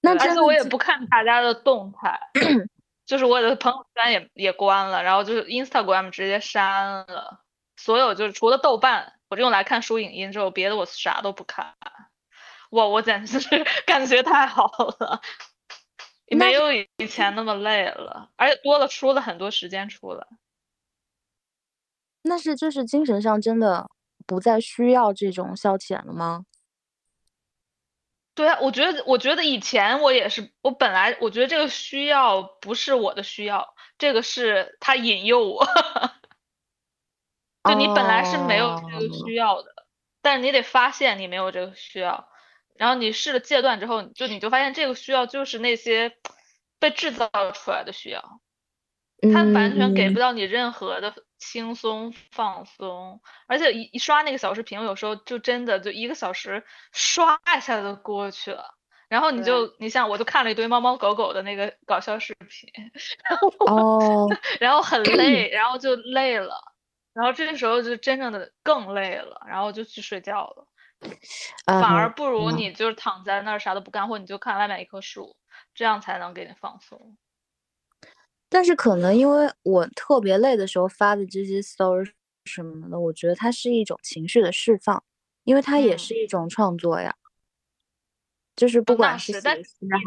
那而且我也不看大家的动态，就是我的朋友圈也也关了，然后就是 Instagram 直接删了，所有就是除了豆瓣，我用来看书影音之后，别的我啥都不看。我我简直是 感觉太好了，没有以前那么累了，而且多了出了很多时间出来。那是就是精神上真的不再需要这种消遣了吗？对啊，我觉得我觉得以前我也是，我本来我觉得这个需要不是我的需要，这个是他引诱我。就你本来是没有这个需要的，但是你得发现你没有这个需要。然后你试了戒断之后，就你就发现这个需要就是那些被制造出来的需要，它完全给不到你任何的轻松放松，而且一一刷那个小视频，有时候就真的就一个小时刷一下就过去了。然后你就你像我就看了一堆猫猫狗狗的那个搞笑视频，哦，然后很累，然后就累了，然后这个时候就真正的更累了，然后就去睡觉了。反而不如你就是躺在那儿啥都不干，或你就看外面一棵树，这样才能给你放松。但是可能因为我特别累的时候发的这些 story 什么的，我觉得它是一种情绪的释放，因为它也是一种创作呀。就是不管是但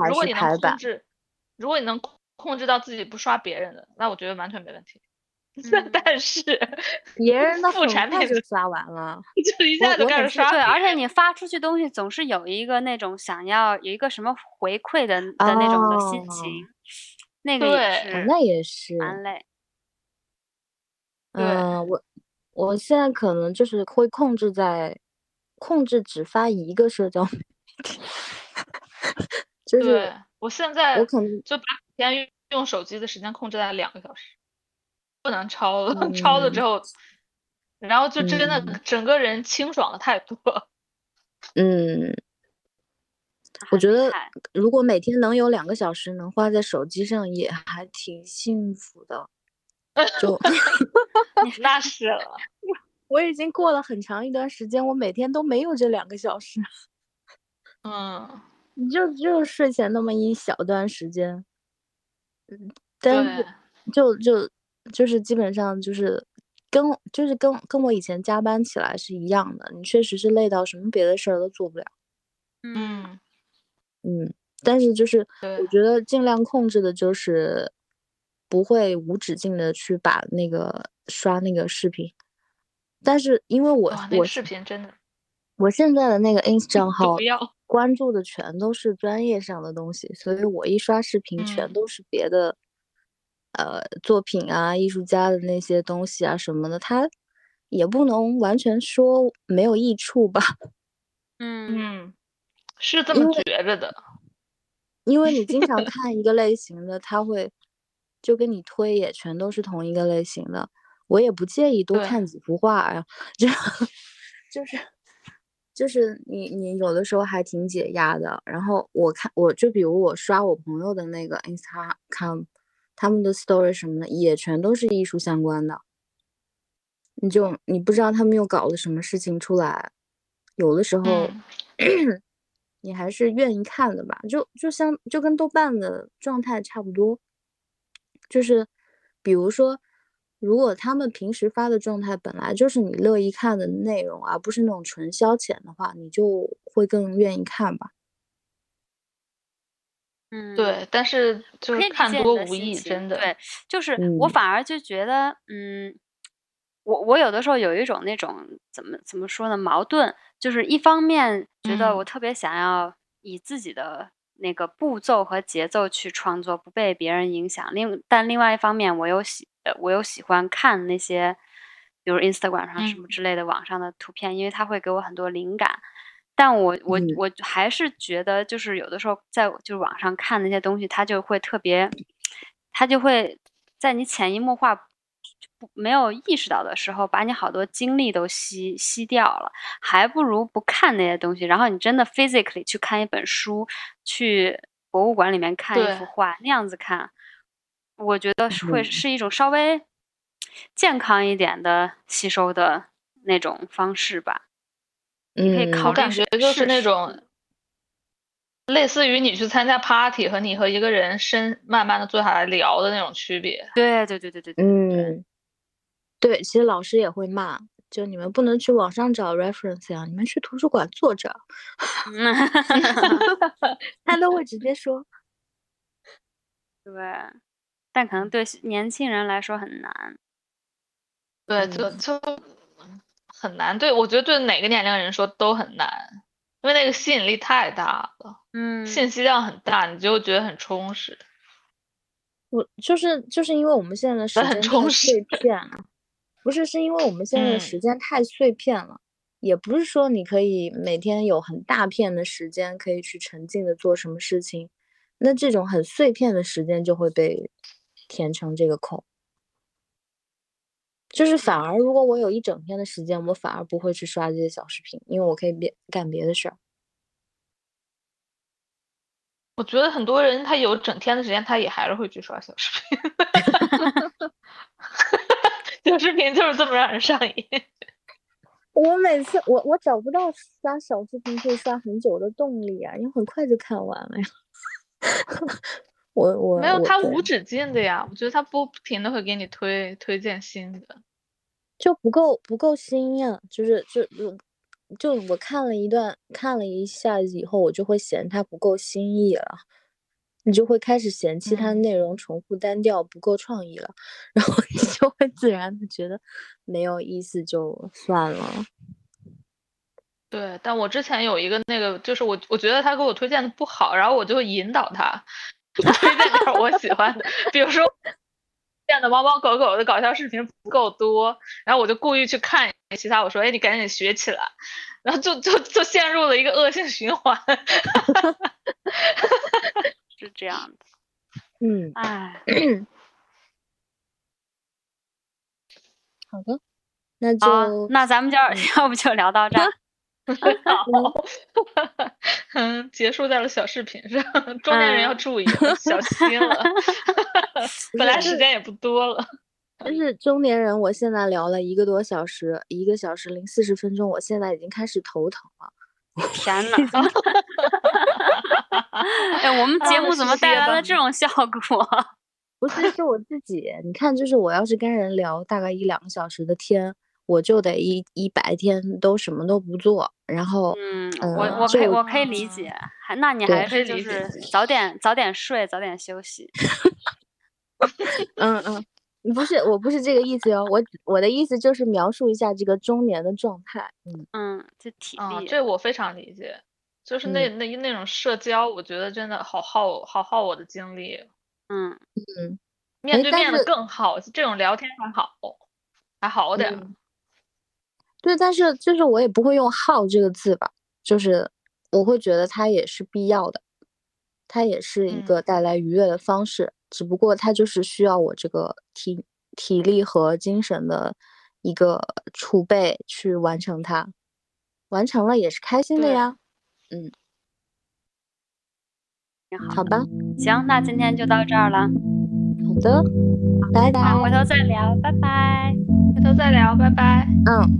如果你能控制，如果你能控制到自己不刷别人的，那我觉得完全没问题。但是 别人的副产品就刷完了，就一下子开始刷。对，而且你发出去东西总是有一个那种想要有一个什么回馈的的那种的心情，那个也是，那也是蛮累。嗯，我我现在可能就是会控制在控制只发一个社交媒体，就是我现在我可能就把每天用手机的时间控制在两个小时。不能超了，超了之后，然后就真的整个人清爽了太多。嗯，我觉得如果每天能有两个小时能花在手机上，也还挺幸福的。就 那是了，我已经过了很长一段时间，我每天都没有这两个小时。嗯，你就就睡前那么一小段时间，嗯，但是就就。就是基本上就是跟就是跟跟我以前加班起来是一样的，你确实是累到什么别的事儿都做不了。嗯嗯，但是就是我觉得尽量控制的就是不会无止境的去把那个刷那个视频。但是因为我我视频真的，我现在的那个 ins 账 号关注的全都是专业上的东西，所以我一刷视频全都是别的。呃，作品啊，艺术家的那些东西啊什么的，他也不能完全说没有益处吧？嗯，是这么觉着的。因为你经常看一个类型的，他会就跟你推也全都是同一个类型的。我也不介意多看几幅画呀，这样就是就是你你有的时候还挺解压的。然后我看我就比如我刷我朋友的那个 Instagram。他们的 story 什么的也全都是艺术相关的，你就你不知道他们又搞了什么事情出来，有的时候 你还是愿意看的吧，就就像就跟豆瓣的状态差不多，就是比如说，如果他们平时发的状态本来就是你乐意看的内容，而不是那种纯消遣的话，你就会更愿意看吧。嗯，对，但是就是看多无益，真的。对，就是我反而就觉得，嗯，我我有的时候有一种那种怎么怎么说呢，矛盾，就是一方面觉得我特别想要以自己的那个步骤和节奏去创作，不被别人影响。另但另外一方面，我又喜我又喜欢看那些，比如 Instagram 上什么之类的网上的图片，因为它会给我很多灵感。但我我我还是觉得，就是有的时候在就是网上看那些东西，它就会特别，它就会在你潜移默化不没有意识到的时候，把你好多精力都吸吸掉了。还不如不看那些东西，然后你真的 physically 去看一本书，去博物馆里面看一幅画，那样子看，我觉得是会是一种稍微健康一点的吸收的那种方式吧。嗯，我感觉就是那种，类似于你去参加 party 和你和一个人深慢慢的坐下来聊的那种区别。对对对对对对，嗯，对，其实老师也会骂，就你们不能去网上找 reference 啊，你们去图书馆坐着，他都会直接说。对，但可能对年轻人来说很难。对，就就很难。对我觉得对哪个年龄人说都很难，因为那个吸引力太大了，嗯，信息量很大，你就觉得很充实。我就是就是因为我们现在的时间太碎片了，不是，是因为我们现在的时间太碎片了，也不是说你可以每天有很大片的时间可以去沉浸的做什么事情。那这种很碎片的时间就会被填成这个空，就是反而如果我有一整天的时间，我反而不会去刷这些小视频，因为我可以别干别的事儿。我觉得很多人他有整天的时间，他也还是会去刷小视频。小视频就是这么让人上瘾。我每次我我找不到刷小视频可以刷很久的动力啊，因为很快就看完了呀。我我没有，它无止境的呀。我觉得它不停的会给你推推荐新的，就不够不够新呀。就是就就就我看了一段，看了一下以后，我就会嫌它不够新意了。你就会开始嫌弃它的内容重复单调，不够创意了，然后你就会自然的觉得没有意思，就算了。对，但我之前有一个那个，就是我我觉得他给我推荐的不好，然后我就会引导他 推荐点我喜欢的，比如说见的猫猫狗狗的搞笑视频不够多，然后我就故意去看其他，我说哎你赶紧学起来，然后就就就陷入了一个恶性循环，是这样的，嗯，哎，好的，那就那咱们就 要不就聊到这儿。好，嗯，结束在了小视频上，中年人要注意，小心了。本来时间也不多了，但是中年人，我现在聊了一个多小时，一个小时零四十分钟，我现在已经开始头疼了。天呐！哎，我们节目怎么带来了这种效果？不是，是我自己。你看，就是我要是跟人聊大概一两个小时的天。我就得一一白天都什么都不做，然后嗯，我我可以我可以理解，还那你还是就是早点早点睡，早点休息。嗯 嗯，不是，我不是这个意思哟，我我的意思就是描述一下这个中年的状态。嗯嗯，这体力，这我非常理解，就是那那那种社交，我觉得真的好耗好耗我的精力。嗯嗯，面对面的更好，这种聊天还好，还好点。对，但是就是我也不会用“耗”这个字吧，就是我会觉得它也是必要的，它也是一个带来愉悦的方式，只不过它就是需要我这个体体力和精神的一个储备去完成它，完成了也是开心的呀。嗯，好吧，行，那今天就到这儿了。好的，拜拜，回头再聊，拜拜，回头再聊，拜拜，嗯。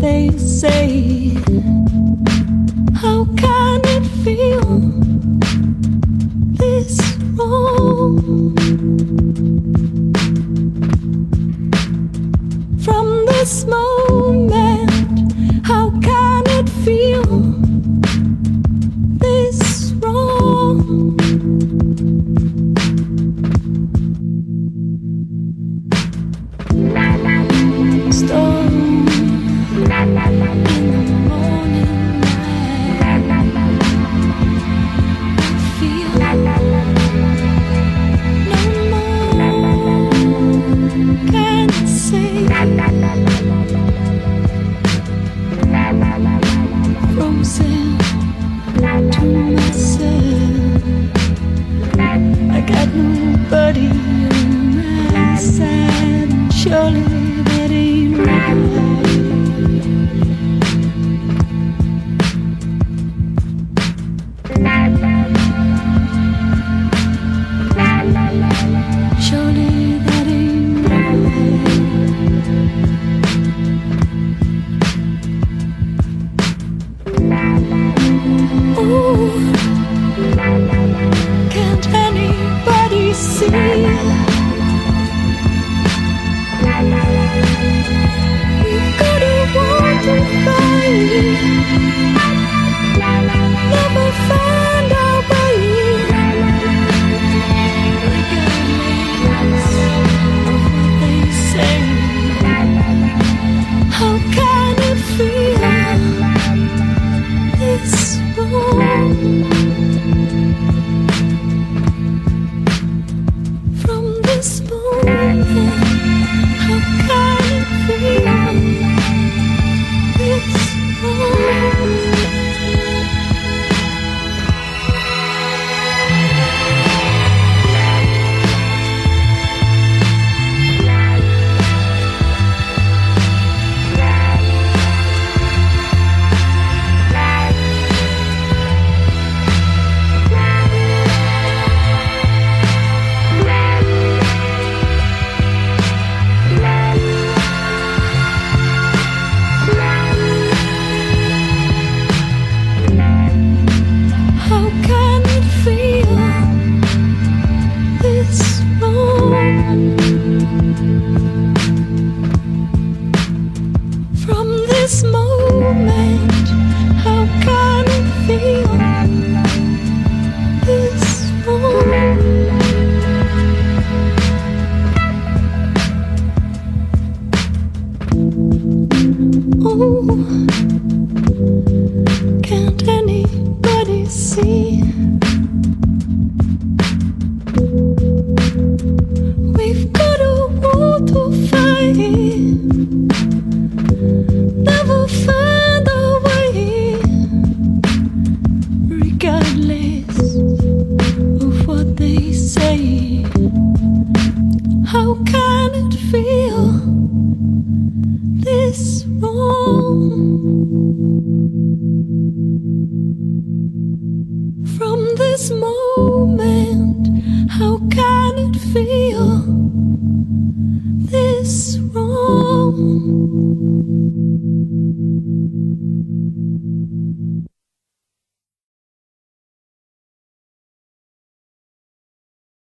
they say. How can it feel